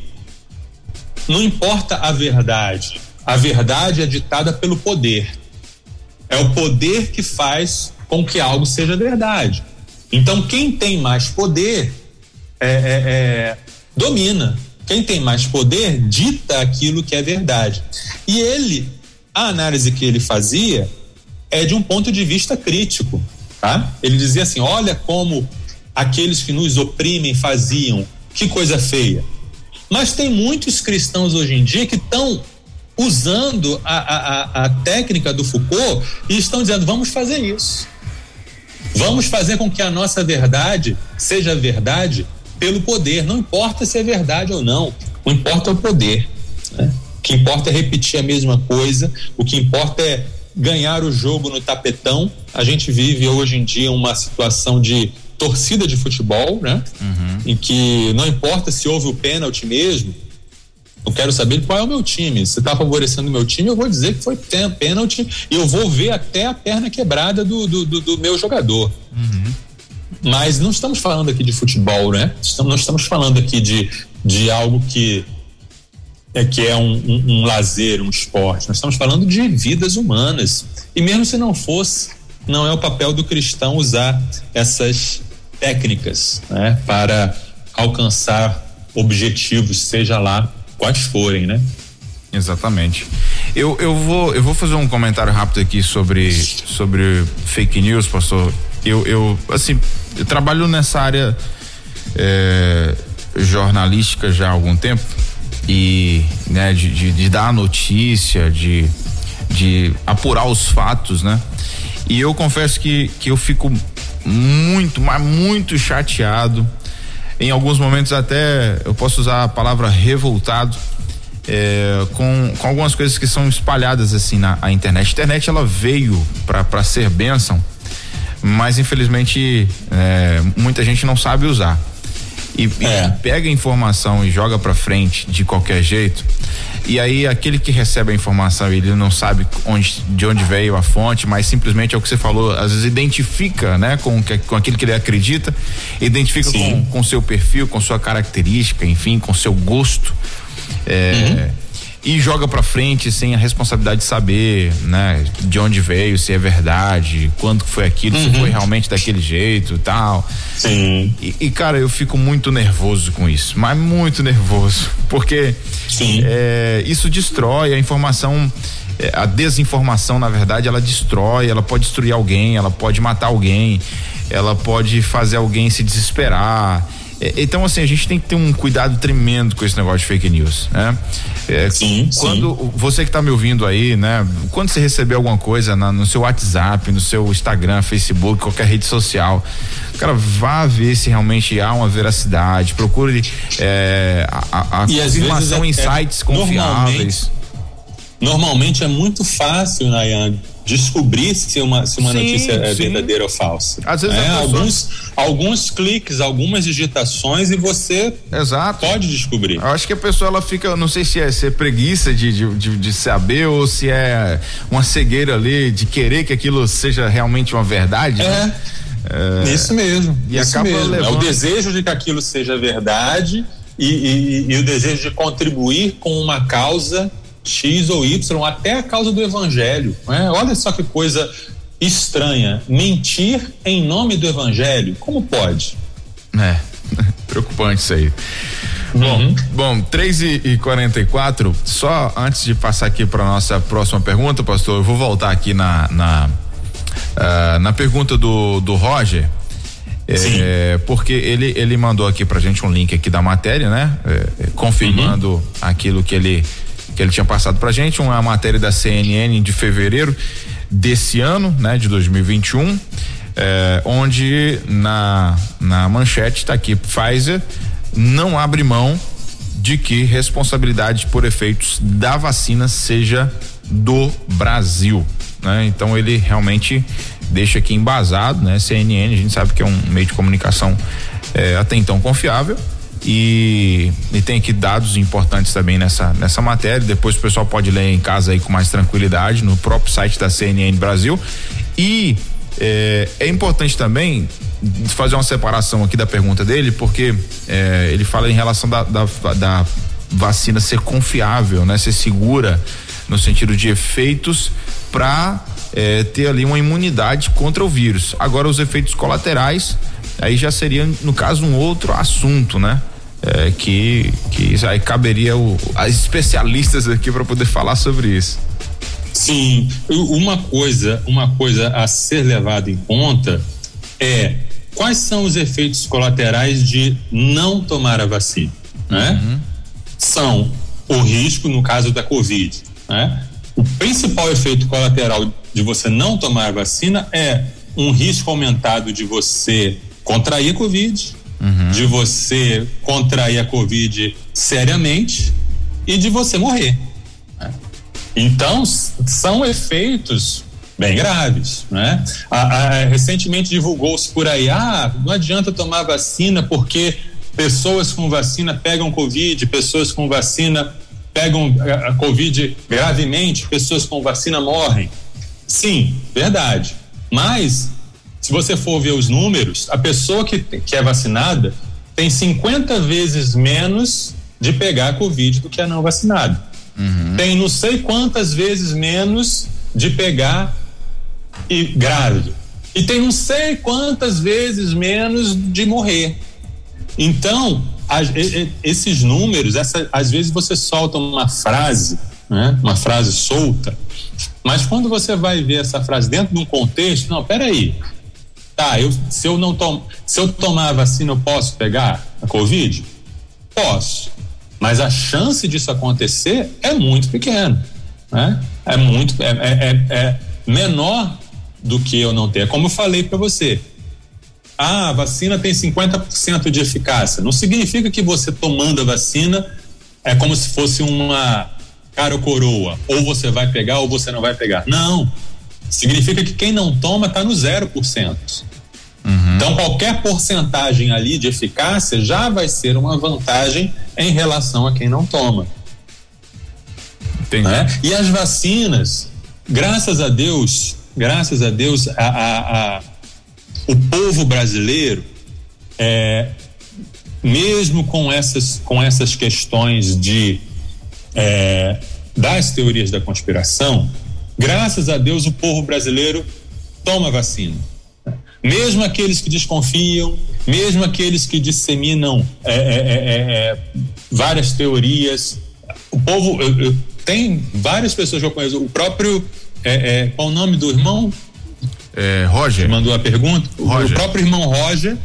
não importa a verdade, a verdade é ditada pelo poder. É o poder que faz com que algo seja verdade. Então, quem tem mais poder é, é, é, domina. Quem tem mais poder dita aquilo que é verdade. E ele a análise que ele fazia é de um ponto de vista crítico, tá? Ele dizia assim: olha como aqueles que nos oprimem faziam, que coisa feia. Mas tem muitos cristãos hoje em dia que estão usando a, a, a técnica do Foucault e estão dizendo: vamos fazer isso. Vamos fazer com que a nossa verdade seja verdade pelo poder. Não importa se é verdade ou não, o importa é o poder. Né? que importa é repetir a mesma coisa, o que importa é ganhar o jogo no tapetão. A gente vive hoje em dia uma situação de torcida de futebol, né? Uhum. Em que não importa se houve o pênalti mesmo, eu quero saber qual é o meu time. Se está favorecendo o meu time, eu vou dizer que foi pênalti e eu vou ver até a perna quebrada do, do, do, do meu jogador. Uhum. Mas não estamos falando aqui de futebol, né? Estamos, não estamos falando aqui de, de algo que é, que é um, um, um lazer, um esporte. Nós estamos falando de vidas humanas. E mesmo se não fosse, não é o papel do cristão usar essas técnicas né, para alcançar objetivos, seja lá quais forem, né? Exatamente. Eu, eu, vou, eu vou fazer um comentário rápido aqui sobre, sobre fake news, pastor. Eu, eu assim, eu trabalho nessa área é, jornalística já há algum tempo e né, de, de, de dar notícia, de, de apurar os fatos, né? E eu confesso que, que eu fico muito, mas muito chateado. Em alguns momentos até eu posso usar a palavra revoltado é, com, com algumas coisas que são espalhadas assim na internet. A internet ela veio para ser bênção, mas infelizmente é, muita gente não sabe usar. E, é. e pega a informação e joga para frente de qualquer jeito, e aí aquele que recebe a informação, ele não sabe onde, de onde veio a fonte, mas simplesmente é o que você falou, às vezes identifica, né, com, com aquilo que ele acredita, identifica com, com seu perfil, com sua característica, enfim, com seu gosto. É, uhum e joga para frente sem a responsabilidade de saber, né, de onde veio, se é verdade, quando foi aquilo, uhum. se foi realmente daquele jeito e tal. Sim. E, e, cara, eu fico muito nervoso com isso, mas muito nervoso, porque é, isso destrói a informação é, a desinformação, na verdade, ela destrói, ela pode destruir alguém, ela pode matar alguém, ela pode fazer alguém se desesperar. É, então, assim, a gente tem que ter um cuidado tremendo com esse negócio de fake news, né? É, sim, quando sim. você que está me ouvindo aí, né? Quando você receber alguma coisa na, no seu WhatsApp, no seu Instagram, Facebook, qualquer rede social, cara, vá ver se realmente há uma veracidade, procure é, a, a, confirmação em é, sites confiáveis. Normalmente, normalmente é muito fácil, Nayan, descobrir se uma, se uma sim, notícia é sim. verdadeira ou falsa. Às vezes é, alguns, alguns cliques, algumas digitações e você Exato. pode descobrir. Eu acho que a pessoa ela fica, não sei se é, se é preguiça de, de, de, de saber ou se é uma cegueira ali de querer que aquilo seja realmente uma verdade. É. Né? É, isso mesmo. E isso acaba mesmo. Levando... É o desejo de que aquilo seja verdade e, e, e o desejo de contribuir com uma causa X ou Y, até a causa do evangelho. Né? Olha só que coisa estranha. Mentir em nome do evangelho. Como pode? É, preocupante isso aí. Uhum. Bom, bom, 3 e, e 44 só antes de passar aqui para nossa próxima pergunta, pastor, eu vou voltar aqui na, na, uh, na pergunta do, do Roger. É, porque ele, ele mandou aqui pra gente um link aqui da matéria, né? É, confirmando uhum. aquilo que ele que ele tinha passado pra gente, uma matéria da CNN de fevereiro desse ano, né, de 2021, eh, onde na, na manchete está aqui: Pfizer não abre mão de que responsabilidade por efeitos da vacina seja do Brasil. Né? Então ele realmente deixa aqui embasado, né? CNN, a gente sabe que é um meio de comunicação eh, até então confiável e, e tem aqui dados importantes também nessa, nessa matéria. Depois o pessoal pode ler em casa aí com mais tranquilidade no próprio site da CNN Brasil. E é, é importante também fazer uma separação aqui da pergunta dele, porque é, ele fala em relação da, da, da vacina ser confiável, né? Ser segura no sentido de efeitos para é, ter ali uma imunidade contra o vírus. Agora os efeitos colaterais aí já seria no caso um outro assunto, né? é, que que aí caberia o, as especialistas aqui para poder falar sobre isso. Sim, uma coisa, uma coisa a ser levada em conta é quais são os efeitos colaterais de não tomar a vacina, né? Uhum. São o risco no caso da Covid, né? O principal efeito colateral de você não tomar a vacina é um risco aumentado de você contrair a Covid, uhum. de você contrair a Covid seriamente e de você morrer. Né? Então, são efeitos bem graves, né? A, a, recentemente divulgou-se por aí, ah, não adianta tomar vacina porque pessoas com vacina pegam Covid, pessoas com vacina pegam a, a Covid gravemente, pessoas com vacina morrem. Sim, verdade. Mas se você for ver os números, a pessoa que, que é vacinada tem 50 vezes menos de pegar a Covid do que a não vacinada. Uhum. Tem não sei quantas vezes menos de pegar e grave. E tem não sei quantas vezes menos de morrer. Então, a, esses números, essa, às vezes você solta uma frase, né? uma frase solta, mas quando você vai ver essa frase dentro de um contexto, não, peraí, Tá, eu, se eu não tom, se eu tomar a vacina, eu posso pegar a Covid? Posso. Mas a chance disso acontecer é muito pequena. Né? É muito, é, é, é, é menor do que eu não ter. É como eu falei para você. Ah, a vacina tem 50% de eficácia. Não significa que você tomando a vacina é como se fosse uma cara ou coroa. Ou você vai pegar ou você não vai pegar. Não significa que quem não toma está no 0%. Uhum. Então, qualquer porcentagem ali de eficácia já vai ser uma vantagem em relação a quem não toma. Né? E as vacinas, graças a Deus, graças a Deus, a, a, a o povo brasileiro, é, mesmo com essas, com essas questões de é, das teorias da conspiração, graças a Deus o povo brasileiro toma vacina. Mesmo aqueles que desconfiam, mesmo aqueles que disseminam é, é, é, é várias teorias, o povo eu, eu, tem várias pessoas que eu conheço. O próprio qual o nome do irmão? Roger. Mandou a pergunta. Roger. O próprio irmão Roger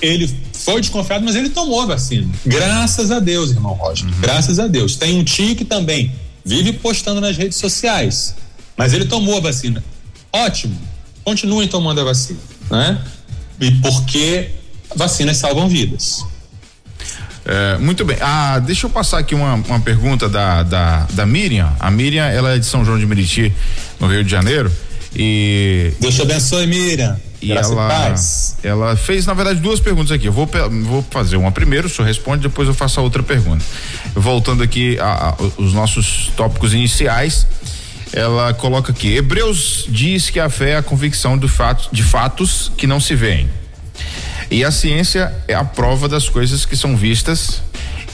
ele foi desconfiado, mas ele tomou a vacina. Graças a Deus, irmão Roger. Uhum. Graças a Deus. Tem um tio que também vive postando nas redes sociais, mas ele tomou a vacina. Ótimo. Continuem tomando a vacina, né? E porque vacinas salvam vidas. É, muito bem. Ah, deixa eu passar aqui uma, uma pergunta da, da, da Miriam. A Miriam, ela é de São João de Meriti, no Rio de Janeiro. E. Deus te abençoe, Miriam. E ela, ela fez, na verdade, duas perguntas aqui. Eu vou, vou fazer uma primeiro, o senhor responde, depois eu faço a outra pergunta. Voltando aqui a, a, os nossos tópicos iniciais, ela coloca aqui: Hebreus diz que a fé é a convicção de fatos, de fatos que não se veem. E a ciência é a prova das coisas que são vistas.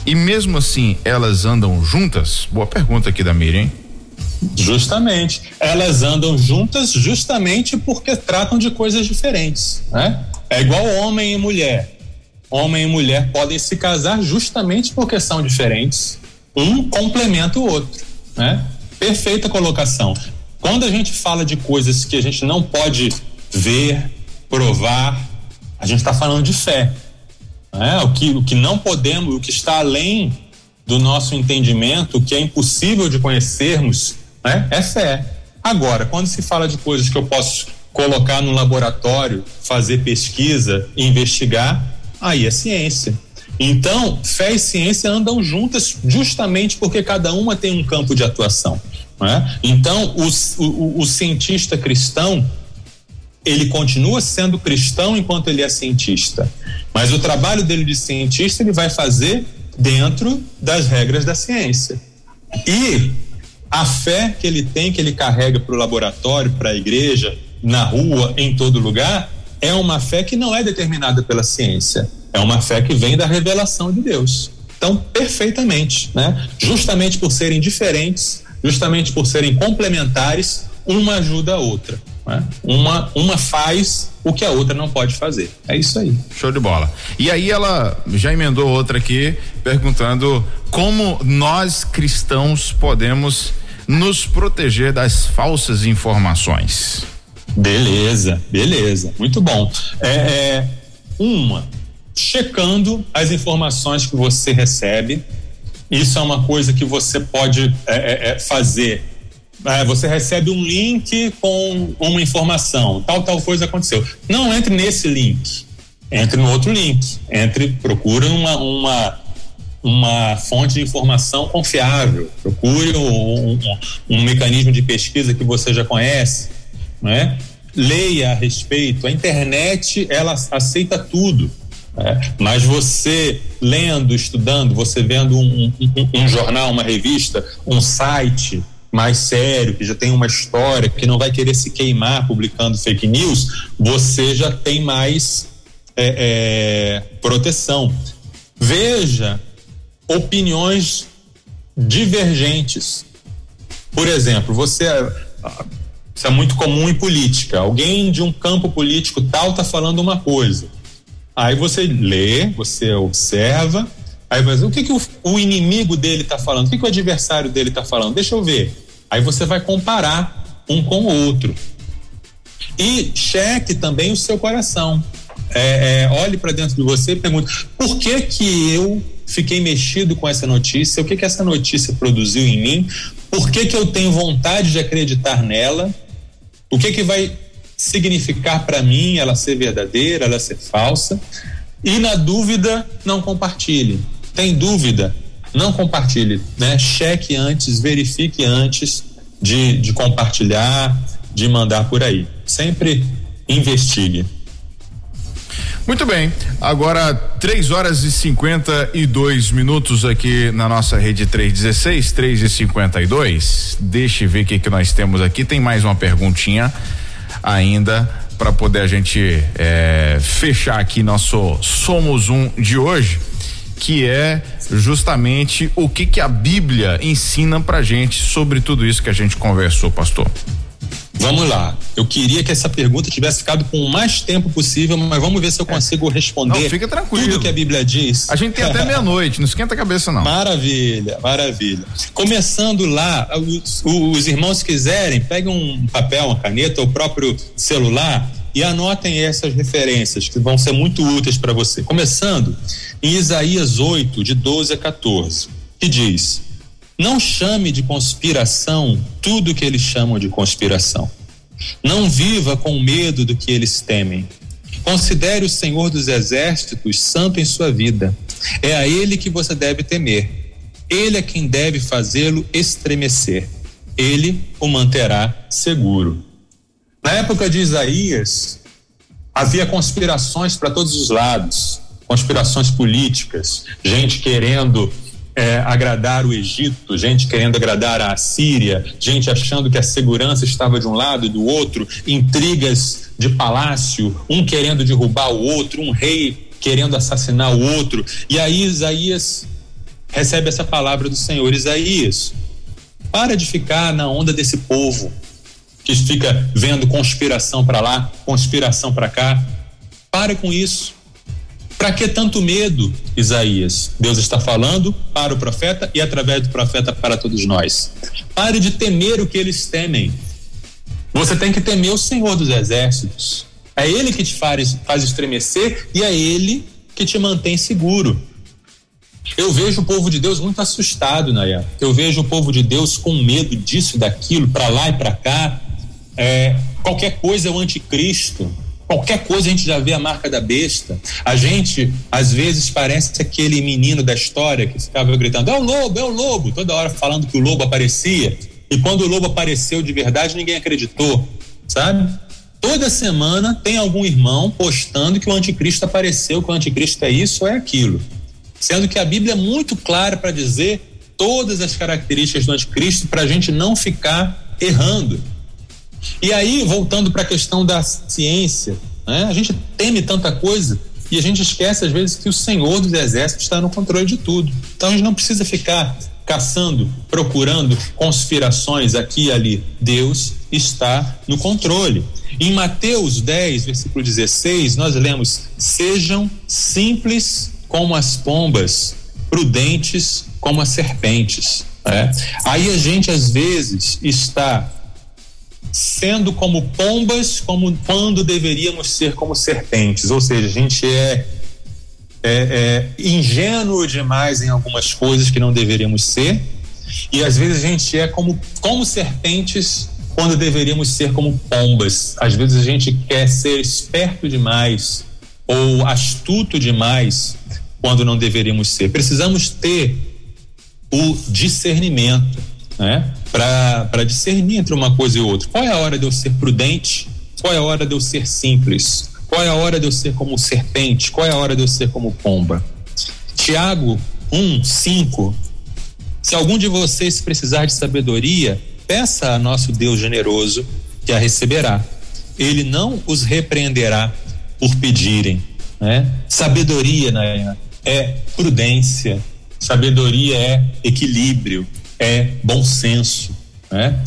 E mesmo assim, elas andam juntas? Boa pergunta aqui da Miriam. Justamente. Elas andam juntas justamente porque tratam de coisas diferentes, né? É igual homem e mulher. Homem e mulher podem se casar justamente porque são diferentes. Um complementa o outro, né? Perfeita colocação. Quando a gente fala de coisas que a gente não pode ver, provar, a gente está falando de fé. Né? O, que, o que não podemos, o que está além do nosso entendimento, o que é impossível de conhecermos, né? É fé. Agora, quando se fala de coisas que eu posso colocar no laboratório, fazer pesquisa, investigar, aí é ciência. Então, fé e ciência andam juntas justamente porque cada uma tem um campo de atuação. Né? Então, o, o, o cientista cristão, ele continua sendo cristão enquanto ele é cientista. Mas o trabalho dele de cientista ele vai fazer dentro das regras da ciência. E a fé que ele tem, que ele carrega para o laboratório, para a igreja, na rua, em todo lugar, é uma fé que não é determinada pela ciência. É uma fé que vem da revelação de Deus. Então, perfeitamente, né? Justamente por serem diferentes, justamente por serem complementares, uma ajuda a outra. Né? Uma, uma faz o que a outra não pode fazer. É isso aí. Show de bola. E aí ela já emendou outra aqui, perguntando como nós cristãos podemos nos proteger das falsas informações. Beleza, beleza, muito bom. É, é, uma, checando as informações que você recebe. Isso é uma coisa que você pode é, é, é fazer. É, você recebe um link com uma informação, tal, tal coisa aconteceu. Não entre nesse link, entre no outro link. Entre, procura uma, uma uma fonte de informação confiável, procure um, um, um, mecanismo de pesquisa que você já conhece, né? leia a respeito. A internet ela aceita tudo, né? mas você lendo, estudando, você vendo um, um jornal, uma revista, um site mais sério, que já tem uma história, que não vai querer se queimar publicando fake news, você já tem mais é, é, proteção. Veja opiniões divergentes. Por exemplo, você isso é muito comum em política. Alguém de um campo político tal está falando uma coisa. Aí você lê, você observa, aí você, o que, que o, o inimigo dele está falando? O que, que o adversário dele está falando? Deixa eu ver. Aí você vai comparar um com o outro. E cheque também o seu coração. É, é, olhe para dentro de você e pergunte: por que que eu fiquei mexido com essa notícia, o que que essa notícia produziu em mim, por que que eu tenho vontade de acreditar nela, o que que vai significar para mim ela ser verdadeira, ela ser falsa, e na dúvida não compartilhe. Tem dúvida? Não compartilhe, né? Cheque antes, verifique antes de, de compartilhar, de mandar por aí. Sempre investigue. Muito bem, agora 3 horas e 52 minutos aqui na nossa rede 316, 3 e 52. Deixa eu ver o que, que nós temos aqui. Tem mais uma perguntinha ainda para poder a gente é, fechar aqui nosso Somos Um de hoje, que é justamente o que que a Bíblia ensina pra gente sobre tudo isso que a gente conversou, pastor. Vamos lá. Eu queria que essa pergunta tivesse ficado com o mais tempo possível, mas vamos ver se eu é. consigo responder. Não, fica tranquilo. Tudo que a Bíblia diz. A gente tem até meia-noite, não esquenta a cabeça não. Maravilha, maravilha. Começando lá, os, os irmãos quiserem, peguem um papel, uma caneta, o próprio celular e anotem essas referências que vão ser muito úteis para você. Começando em Isaías 8, de 12 a 14, que diz: não chame de conspiração tudo que eles chamam de conspiração. Não viva com medo do que eles temem. Considere o Senhor dos Exércitos santo em sua vida. É a Ele que você deve temer. Ele é quem deve fazê-lo estremecer. Ele o manterá seguro. Na época de Isaías, havia conspirações para todos os lados conspirações políticas, gente querendo é, agradar o Egito, gente querendo agradar a Síria, gente achando que a segurança estava de um lado e do outro, intrigas de palácio, um querendo derrubar o outro, um rei querendo assassinar o outro. E aí Isaías recebe essa palavra do Senhor: Isaías, para de ficar na onda desse povo que fica vendo conspiração para lá, conspiração para cá. Pare com isso. Para que tanto medo, Isaías? Deus está falando para o profeta e através do profeta para todos nós. Pare de temer o que eles temem. Você tem que temer o Senhor dos Exércitos. É Ele que te faz, faz estremecer e é Ele que te mantém seguro. Eu vejo o povo de Deus muito assustado, Naya. Eu vejo o povo de Deus com medo disso, daquilo, para lá e para cá. É, qualquer coisa é o anticristo. Qualquer coisa a gente já vê a marca da besta. A gente, às vezes, parece aquele menino da história que ficava gritando: é o lobo, é o lobo, toda hora falando que o lobo aparecia. E quando o lobo apareceu de verdade, ninguém acreditou, sabe? Toda semana tem algum irmão postando que o anticristo apareceu, que o anticristo é isso ou é aquilo. Sendo que a Bíblia é muito clara para dizer todas as características do anticristo para a gente não ficar errando. E aí, voltando para a questão da ciência, né? a gente teme tanta coisa e a gente esquece às vezes que o Senhor dos Exércitos está no controle de tudo. Então a gente não precisa ficar caçando, procurando conspirações aqui e ali. Deus está no controle. Em Mateus 10, versículo 16, nós lemos: Sejam simples como as pombas, prudentes como as serpentes. É? Aí a gente às vezes está sendo como pombas, como quando deveríamos ser como serpentes. Ou seja, a gente é, é, é ingênuo demais em algumas coisas que não deveríamos ser, e às vezes a gente é como, como serpentes quando deveríamos ser como pombas. Às vezes a gente quer ser esperto demais ou astuto demais quando não deveríamos ser. Precisamos ter o discernimento né? Para discernir entre uma coisa e outra. Qual é a hora de eu ser prudente? Qual é a hora de eu ser simples? Qual é a hora de eu ser como serpente? Qual é a hora de eu ser como pomba? Tiago 1, 5. Se algum de vocês precisar de sabedoria, peça a nosso Deus generoso que a receberá. Ele não os repreenderá por pedirem. Né? Sabedoria né, é prudência, sabedoria é equilíbrio, é bom senso. Né?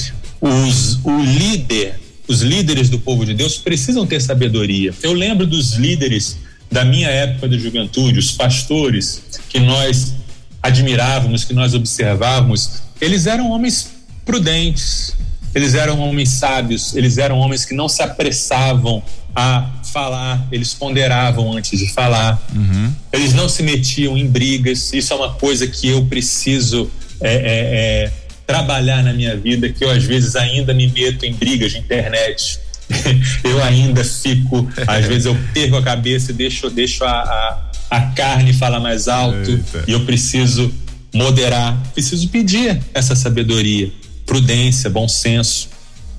Os, o líder, os líderes do povo de Deus precisam ter sabedoria. Eu lembro dos líderes da minha época de juventude, os pastores que nós admirávamos, que nós observávamos, eles eram homens prudentes, eles eram homens sábios, eles eram homens que não se apressavam a falar, eles ponderavam antes de falar, uhum. eles não se metiam em brigas. Isso é uma coisa que eu preciso é, é, é, trabalhar na minha vida, que eu às vezes ainda me meto em brigas de internet. eu ainda fico, às vezes eu perco a cabeça e deixo, deixo a, a, a carne falar mais alto Eita. e eu preciso moderar, preciso pedir essa sabedoria, prudência, bom senso.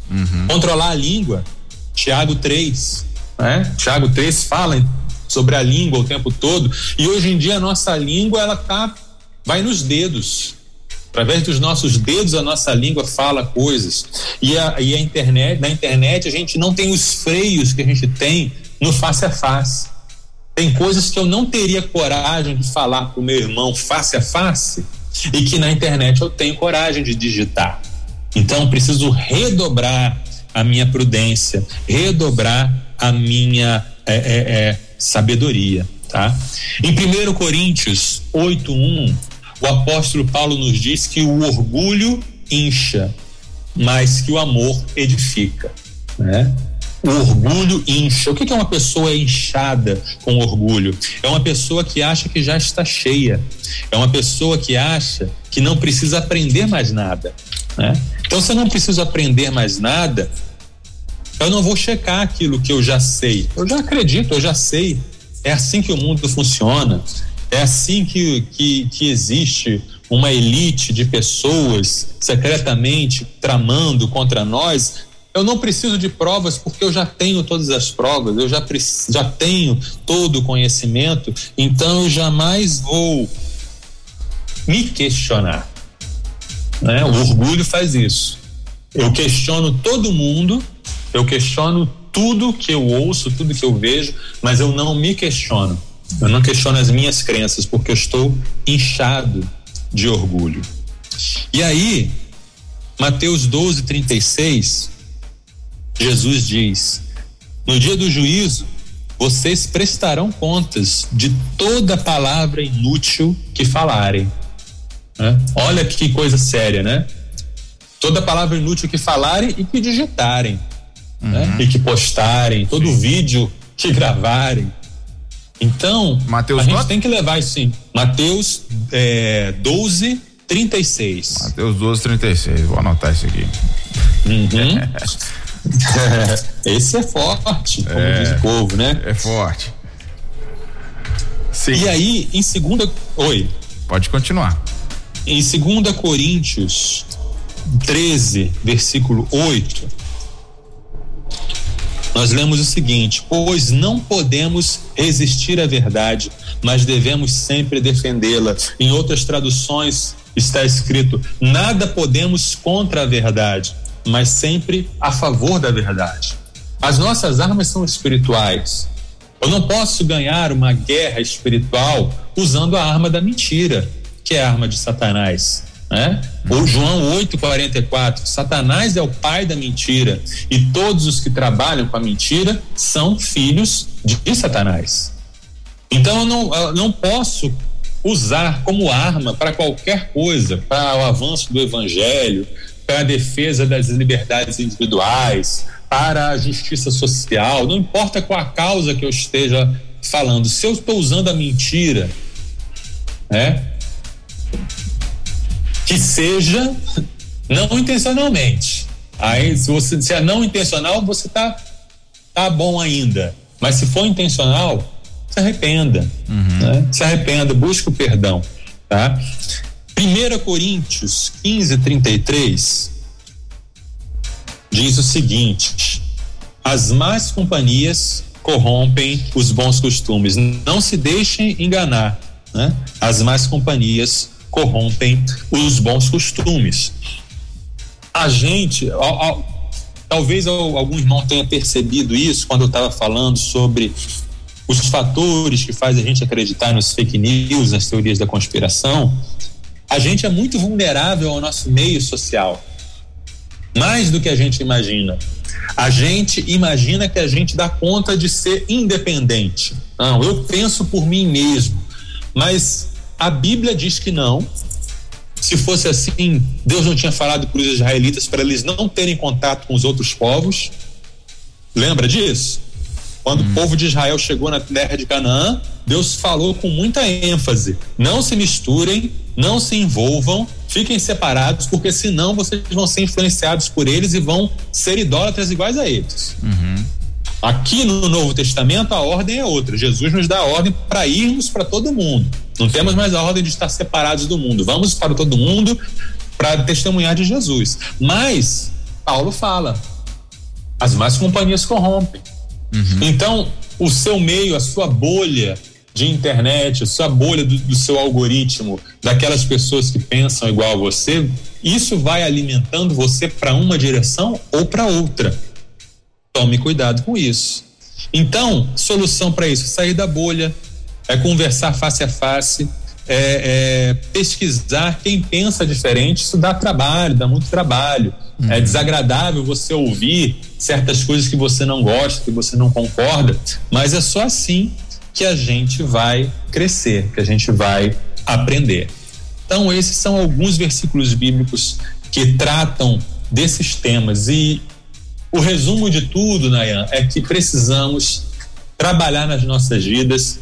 Uhum. Controlar a língua. Tiago 3, né? Tiago 3 fala sobre a língua o tempo todo. E hoje em dia a nossa língua ela tá vai nos dedos. Através dos nossos dedos a nossa língua fala coisas. E a, e a internet, na internet a gente não tem os freios que a gente tem no face a face. Tem coisas que eu não teria coragem de falar para o meu irmão face a face e que na internet eu tenho coragem de digitar. Então preciso redobrar a minha prudência, redobrar a minha é, é, é, sabedoria, tá? Em 1 Coríntios 8:1, o apóstolo Paulo nos diz que o orgulho incha, mas que o amor edifica, né? O orgulho incha. O que é uma pessoa inchada com orgulho? É uma pessoa que acha que já está cheia. É uma pessoa que acha que não precisa aprender mais nada. Né? Então, se eu não preciso aprender mais nada, eu não vou checar aquilo que eu já sei. Eu já acredito, eu já sei. É assim que o mundo funciona. É assim que, que, que existe uma elite de pessoas secretamente tramando contra nós. Eu não preciso de provas porque eu já tenho todas as provas, eu já, já tenho todo o conhecimento, então eu jamais vou me questionar. Né? O orgulho faz isso. Eu questiono todo mundo eu questiono tudo que eu ouço, tudo que eu vejo, mas eu não me questiono. Eu não questiono as minhas crenças porque eu estou inchado de orgulho. E aí, Mateus 12, 36, Jesus diz: No dia do juízo, vocês prestarão contas de toda palavra inútil que falarem. Né? Olha que coisa séria, né? Toda palavra inútil que falarem e que digitarem né? uhum. né? e que postarem, todo Sim. vídeo que gravarem. Então, Mateus a gente nota? tem que levar isso sim. Mateus é, 12, 36. Mateus 12, 36. Vou anotar isso aqui. Uhum. Esse é forte, como é, diz o povo, né? É forte. Sim. E aí, em segunda. Oi. Pode continuar. Em 2 Coríntios 13, versículo 8, nós lemos o seguinte: Pois não podemos resistir à verdade, mas devemos sempre defendê-la. Em outras traduções está escrito: Nada podemos contra a verdade, mas sempre a favor da verdade. As nossas armas são espirituais. Eu não posso ganhar uma guerra espiritual usando a arma da mentira, que é a arma de Satanás. Né? O João 8,44, Satanás é o pai da mentira e todos os que trabalham com a mentira são filhos de Satanás. Então eu não, eu não posso usar como arma para qualquer coisa, para o avanço do evangelho, para a defesa das liberdades individuais, para a justiça social, não importa qual a causa que eu esteja falando, se eu estou usando a mentira, né? Que seja não intencionalmente. Aí, se, você, se é não intencional, você tá, tá bom ainda. Mas se for intencional, se arrependa. Uhum. Né? Se arrependa, busque o perdão. Tá? 1 Coríntios 15, 33 diz o seguinte: as más companhias corrompem os bons costumes. Não se deixem enganar. Né? As más companhias corrompem os bons costumes. A gente, talvez algum irmão tenha percebido isso quando eu estava falando sobre os fatores que fazem a gente acreditar nos fake news, nas teorias da conspiração. A gente é muito vulnerável ao nosso meio social, mais do que a gente imagina. A gente imagina que a gente dá conta de ser independente. Não, eu penso por mim mesmo. Mas a Bíblia diz que não. Se fosse assim, Deus não tinha falado para os israelitas para eles não terem contato com os outros povos. Lembra disso? Quando hum. o povo de Israel chegou na terra de Canaã, Deus falou com muita ênfase: não se misturem, não se envolvam, fiquem separados, porque senão vocês vão ser influenciados por eles e vão ser idólatras iguais a eles. Uhum. Aqui no Novo Testamento a ordem é outra. Jesus nos dá a ordem para irmos para todo mundo. Não temos mais a ordem de estar separados do mundo. Vamos para todo mundo para testemunhar de Jesus. Mas Paulo fala: as más companhias corrompem. Uhum. Então, o seu meio, a sua bolha de internet, a sua bolha do, do seu algoritmo, daquelas pessoas que pensam igual a você, isso vai alimentando você para uma direção ou para outra. Tome cuidado com isso. Então, solução para isso: sair da bolha, é conversar face a face, é, é, pesquisar quem pensa diferente. Isso dá trabalho, dá muito trabalho. Uhum. É desagradável você ouvir certas coisas que você não gosta, que você não concorda, mas é só assim que a gente vai crescer, que a gente vai aprender. Então, esses são alguns versículos bíblicos que tratam desses temas. E o resumo de tudo, Nayan, é que precisamos trabalhar nas nossas vidas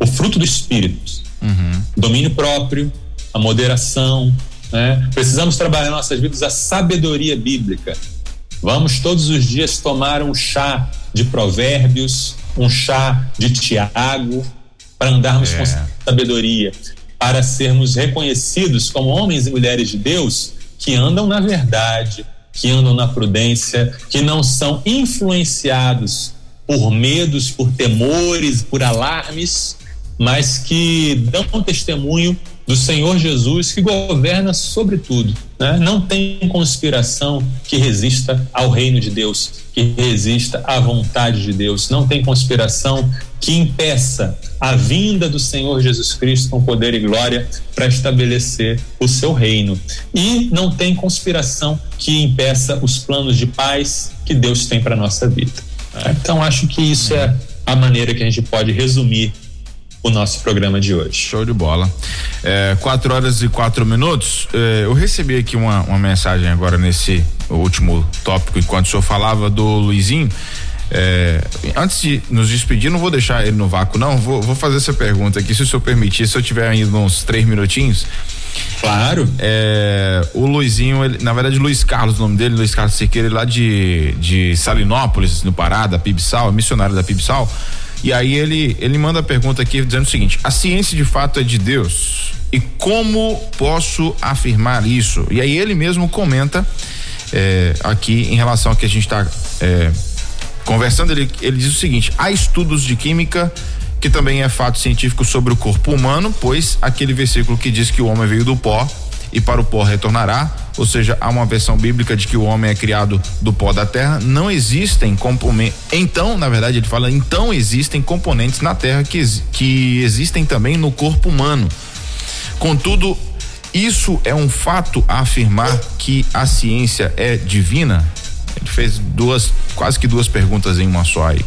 o fruto do Espírito, uhum. domínio próprio, a moderação. Né? Precisamos trabalhar nas nossas vidas a sabedoria bíblica. Vamos todos os dias tomar um chá de provérbios, um chá de Tiago, para andarmos é. com sabedoria, para sermos reconhecidos como homens e mulheres de Deus que andam na verdade, que andam na prudência, que não são influenciados por medos, por temores, por alarmes, mas que dão testemunho do Senhor Jesus que governa sobre tudo. Né? Não tem conspiração que resista ao reino de Deus, que resista à vontade de Deus. Não tem conspiração que impeça a vinda do Senhor Jesus Cristo com poder e glória para estabelecer o seu reino. E não tem conspiração que impeça os planos de paz que Deus tem para nossa vida. Então acho que isso é a maneira que a gente pode resumir o nosso programa de hoje. Show de bola. É, quatro horas e quatro minutos. É, eu recebi aqui uma, uma mensagem agora nesse último tópico, enquanto o senhor falava do Luizinho. É, antes de nos despedir, não vou deixar ele no vácuo, não. Vou, vou fazer essa pergunta aqui, se o senhor permitir, se eu tiver ainda uns três minutinhos. Claro. É, o Luizinho, ele, na verdade, Luiz Carlos, o nome dele, Luiz Carlos Siqueira, lá de, de Salinópolis, no Pará, da Pibsal, missionário da Pibsal. E aí ele, ele manda a pergunta aqui dizendo o seguinte: a ciência de fato é de Deus. E como posso afirmar isso? E aí ele mesmo comenta é, aqui em relação ao que a gente está é, conversando, ele, ele diz o seguinte: há estudos de química que também é fato científico sobre o corpo humano, pois aquele versículo que diz que o homem veio do pó e para o pó retornará, ou seja, há uma versão bíblica de que o homem é criado do pó da terra, não existem componentes. Então, na verdade, ele fala, então existem componentes na terra que, que existem também no corpo humano. Contudo, isso é um fato a afirmar que a ciência é divina? Ele fez duas, quase que duas perguntas em uma só aí.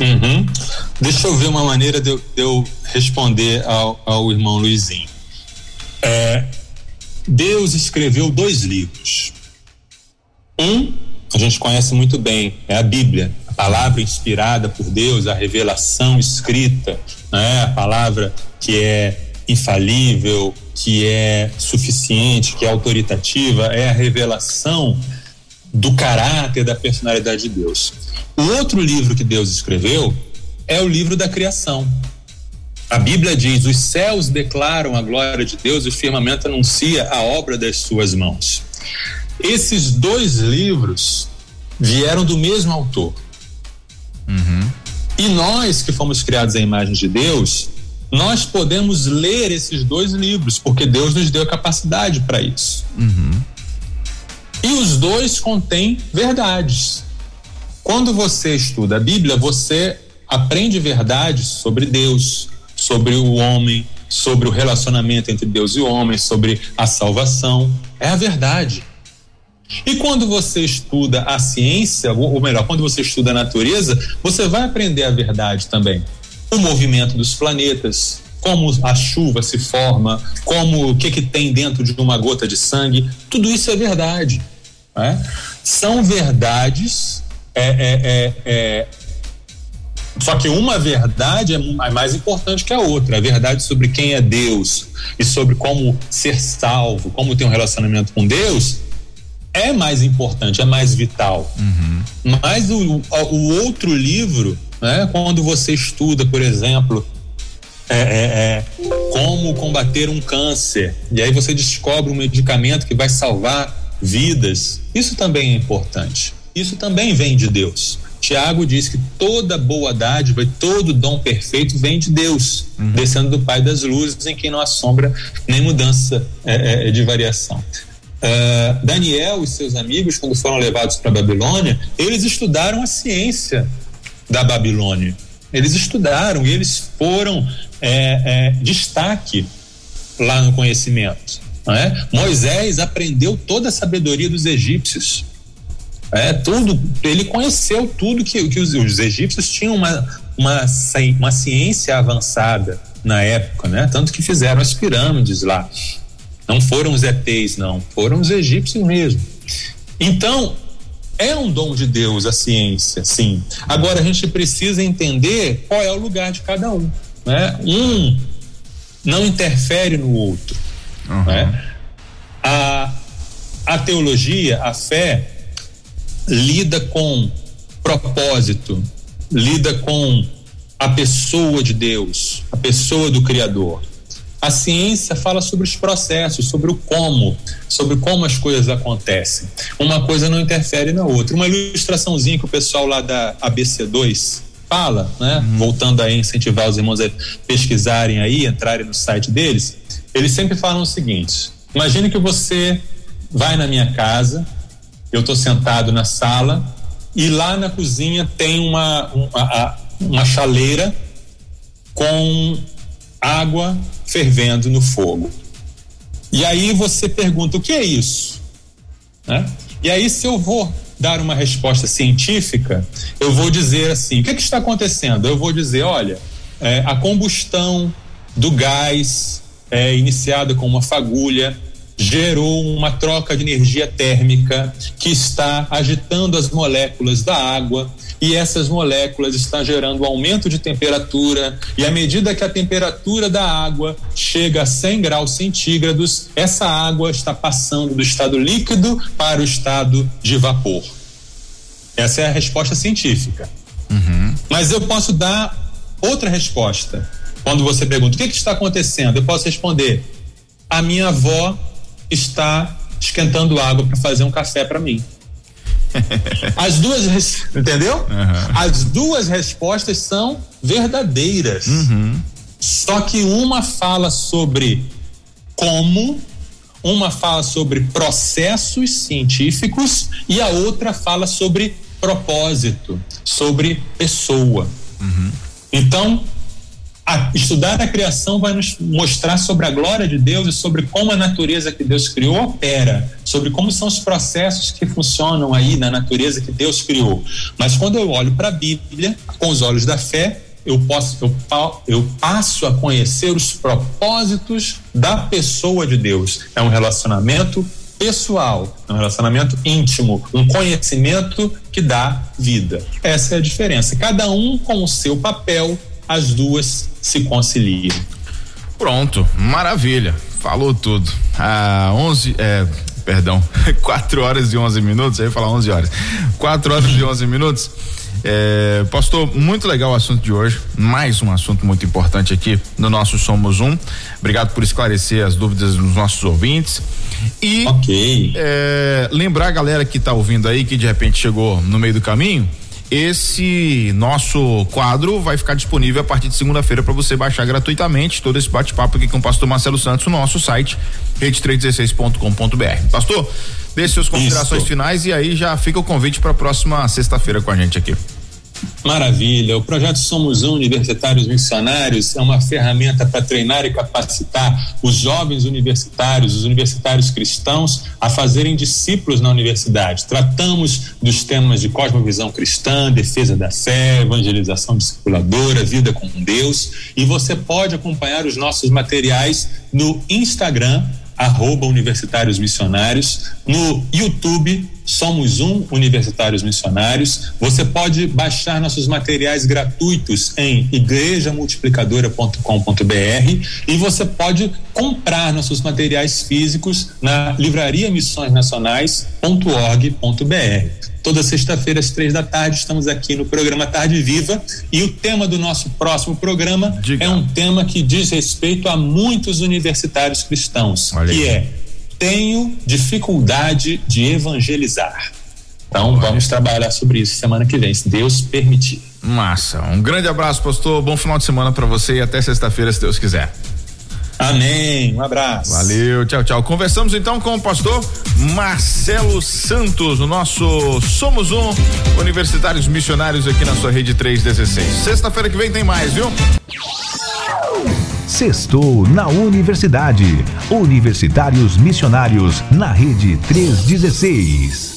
Uhum. Deixa eu ver uma maneira de eu, de eu responder ao, ao irmão Luizinho. É, Deus escreveu dois livros. Um, a gente conhece muito bem, é a Bíblia, a palavra inspirada por Deus, a revelação escrita, né? a palavra que é infalível, que é suficiente, que é autoritativa, é a revelação do caráter, da personalidade de Deus. O outro livro que Deus escreveu é o livro da criação, a Bíblia diz: os céus declaram a glória de Deus e o firmamento anuncia a obra das suas mãos. Esses dois livros vieram do mesmo autor. Uhum. E nós que fomos criados à imagem de Deus, nós podemos ler esses dois livros, porque Deus nos deu a capacidade para isso. Uhum. E os dois contêm verdades. Quando você estuda a Bíblia, você aprende verdades sobre Deus, sobre o homem, sobre o relacionamento entre Deus e o homem, sobre a salvação. É a verdade. E quando você estuda a ciência, ou melhor, quando você estuda a natureza, você vai aprender a verdade também. O movimento dos planetas, como a chuva se forma, como o que, que tem dentro de uma gota de sangue, tudo isso é verdade. É? São verdades é, é, é, é só que uma verdade é, é mais importante que a outra. A verdade sobre quem é Deus e sobre como ser salvo, como ter um relacionamento com Deus, é mais importante, é mais vital. Uhum. Mas o, o outro livro, né, quando você estuda, por exemplo, é, é, é, como combater um câncer, e aí você descobre um medicamento que vai salvar vidas, isso também é importante. Isso também vem de Deus Tiago diz que toda boa dádiva e todo dom perfeito vem de Deus, uhum. descendo do Pai das luzes, em quem não há sombra nem mudança é, é, de variação. Uh, Daniel e seus amigos, quando foram levados para a Babilônia, eles estudaram a ciência da Babilônia. Eles estudaram e eles foram é, é, destaque lá no conhecimento. É? Moisés aprendeu toda a sabedoria dos egípcios. É, tudo, ele conheceu tudo que, que os, os egípcios tinham uma, uma, uma ciência avançada na época, né? Tanto que fizeram as pirâmides lá. Não foram os ETs, não, foram os egípcios mesmo. Então, é um dom de Deus a ciência, sim. Agora a gente precisa entender qual é o lugar de cada um. Né? Um não interfere no outro. Uhum. Né? A, a teologia, a fé, lida com propósito, lida com a pessoa de Deus, a pessoa do Criador. A ciência fala sobre os processos, sobre o como, sobre como as coisas acontecem. Uma coisa não interfere na outra. Uma ilustraçãozinha que o pessoal lá da ABC2 fala, né? Uhum. Voltando a incentivar os irmãos a pesquisarem aí, entrarem no site deles, eles sempre falam o seguinte: imagine que você vai na minha casa, eu estou sentado na sala e lá na cozinha tem uma, uma, uma chaleira com água fervendo no fogo. E aí você pergunta: o que é isso? Né? E aí, se eu vou dar uma resposta científica, eu vou dizer assim: o que, é que está acontecendo? Eu vou dizer: olha, é, a combustão do gás é, iniciada com uma fagulha gerou uma troca de energia térmica que está agitando as moléculas da água e essas moléculas estão gerando um aumento de temperatura e à medida que a temperatura da água chega a 100 graus centígrados, essa água está passando do estado líquido para o estado de vapor. Essa é a resposta científica. Uhum. Mas eu posso dar outra resposta. Quando você pergunta o que, que está acontecendo, eu posso responder: a minha avó está esquentando água para fazer um café para mim. As duas, entendeu? Uhum. As duas respostas são verdadeiras. Uhum. Só que uma fala sobre como, uma fala sobre processos científicos e a outra fala sobre propósito, sobre pessoa. Uhum. Então, a, estudar a criação vai nos mostrar sobre a glória de Deus e sobre como a natureza que Deus criou opera, sobre como são os processos que funcionam aí na natureza que Deus criou. Mas quando eu olho para a Bíblia com os olhos da fé, eu posso eu, eu passo a conhecer os propósitos da pessoa de Deus. É um relacionamento pessoal, é um relacionamento íntimo, um conhecimento que dá vida. Essa é a diferença. Cada um com o seu papel, as duas se conciliam. Pronto, maravilha. Falou tudo. Ah, 11, é, perdão, 4 horas e 11 minutos, aí falar 11 horas. 4 horas e 11 minutos. É, pastor, muito legal o assunto de hoje. Mais um assunto muito importante aqui no nosso Somos Um. Obrigado por esclarecer as dúvidas dos nossos ouvintes. E okay. é, lembrar a galera que está ouvindo aí, que de repente chegou no meio do caminho, esse nosso quadro vai ficar disponível a partir de segunda-feira para você baixar gratuitamente todo esse bate-papo aqui com o pastor Marcelo Santos no nosso site rede316.com.br. Pastor, deixe suas considerações Isso. finais e aí já fica o convite para a próxima sexta-feira com a gente aqui. Maravilha. O projeto Somos Universitários Missionários é uma ferramenta para treinar e capacitar os jovens universitários, os universitários cristãos, a fazerem discípulos na universidade. Tratamos dos temas de cosmovisão cristã, defesa da fé, evangelização discipuladora, vida com Deus. E você pode acompanhar os nossos materiais no Instagram arroba Universitários Missionários, no YouTube Somos Um Universitários Missionários. Você pode baixar nossos materiais gratuitos em igrejamultiplicadora.com.br e você pode comprar nossos materiais físicos na livraria Missões Nacionais.org.br. Toda sexta-feira, às três da tarde, estamos aqui no programa Tarde Viva. E o tema do nosso próximo programa Diga. é um tema que diz respeito a muitos universitários cristãos, Olha que aí. é tenho dificuldade de evangelizar. Então vamos trabalhar sobre isso semana que vem, se Deus permitir. Massa. Um grande abraço, pastor. Bom final de semana para você e até sexta-feira, se Deus quiser. Amém. Um abraço. Valeu, tchau, tchau. Conversamos então com o pastor Marcelo Santos, o nosso Somos Um Universitários Missionários aqui na sua rede 316. Sexta-feira que vem tem mais, viu? Sextou na Universidade. Universitários Missionários na rede 316.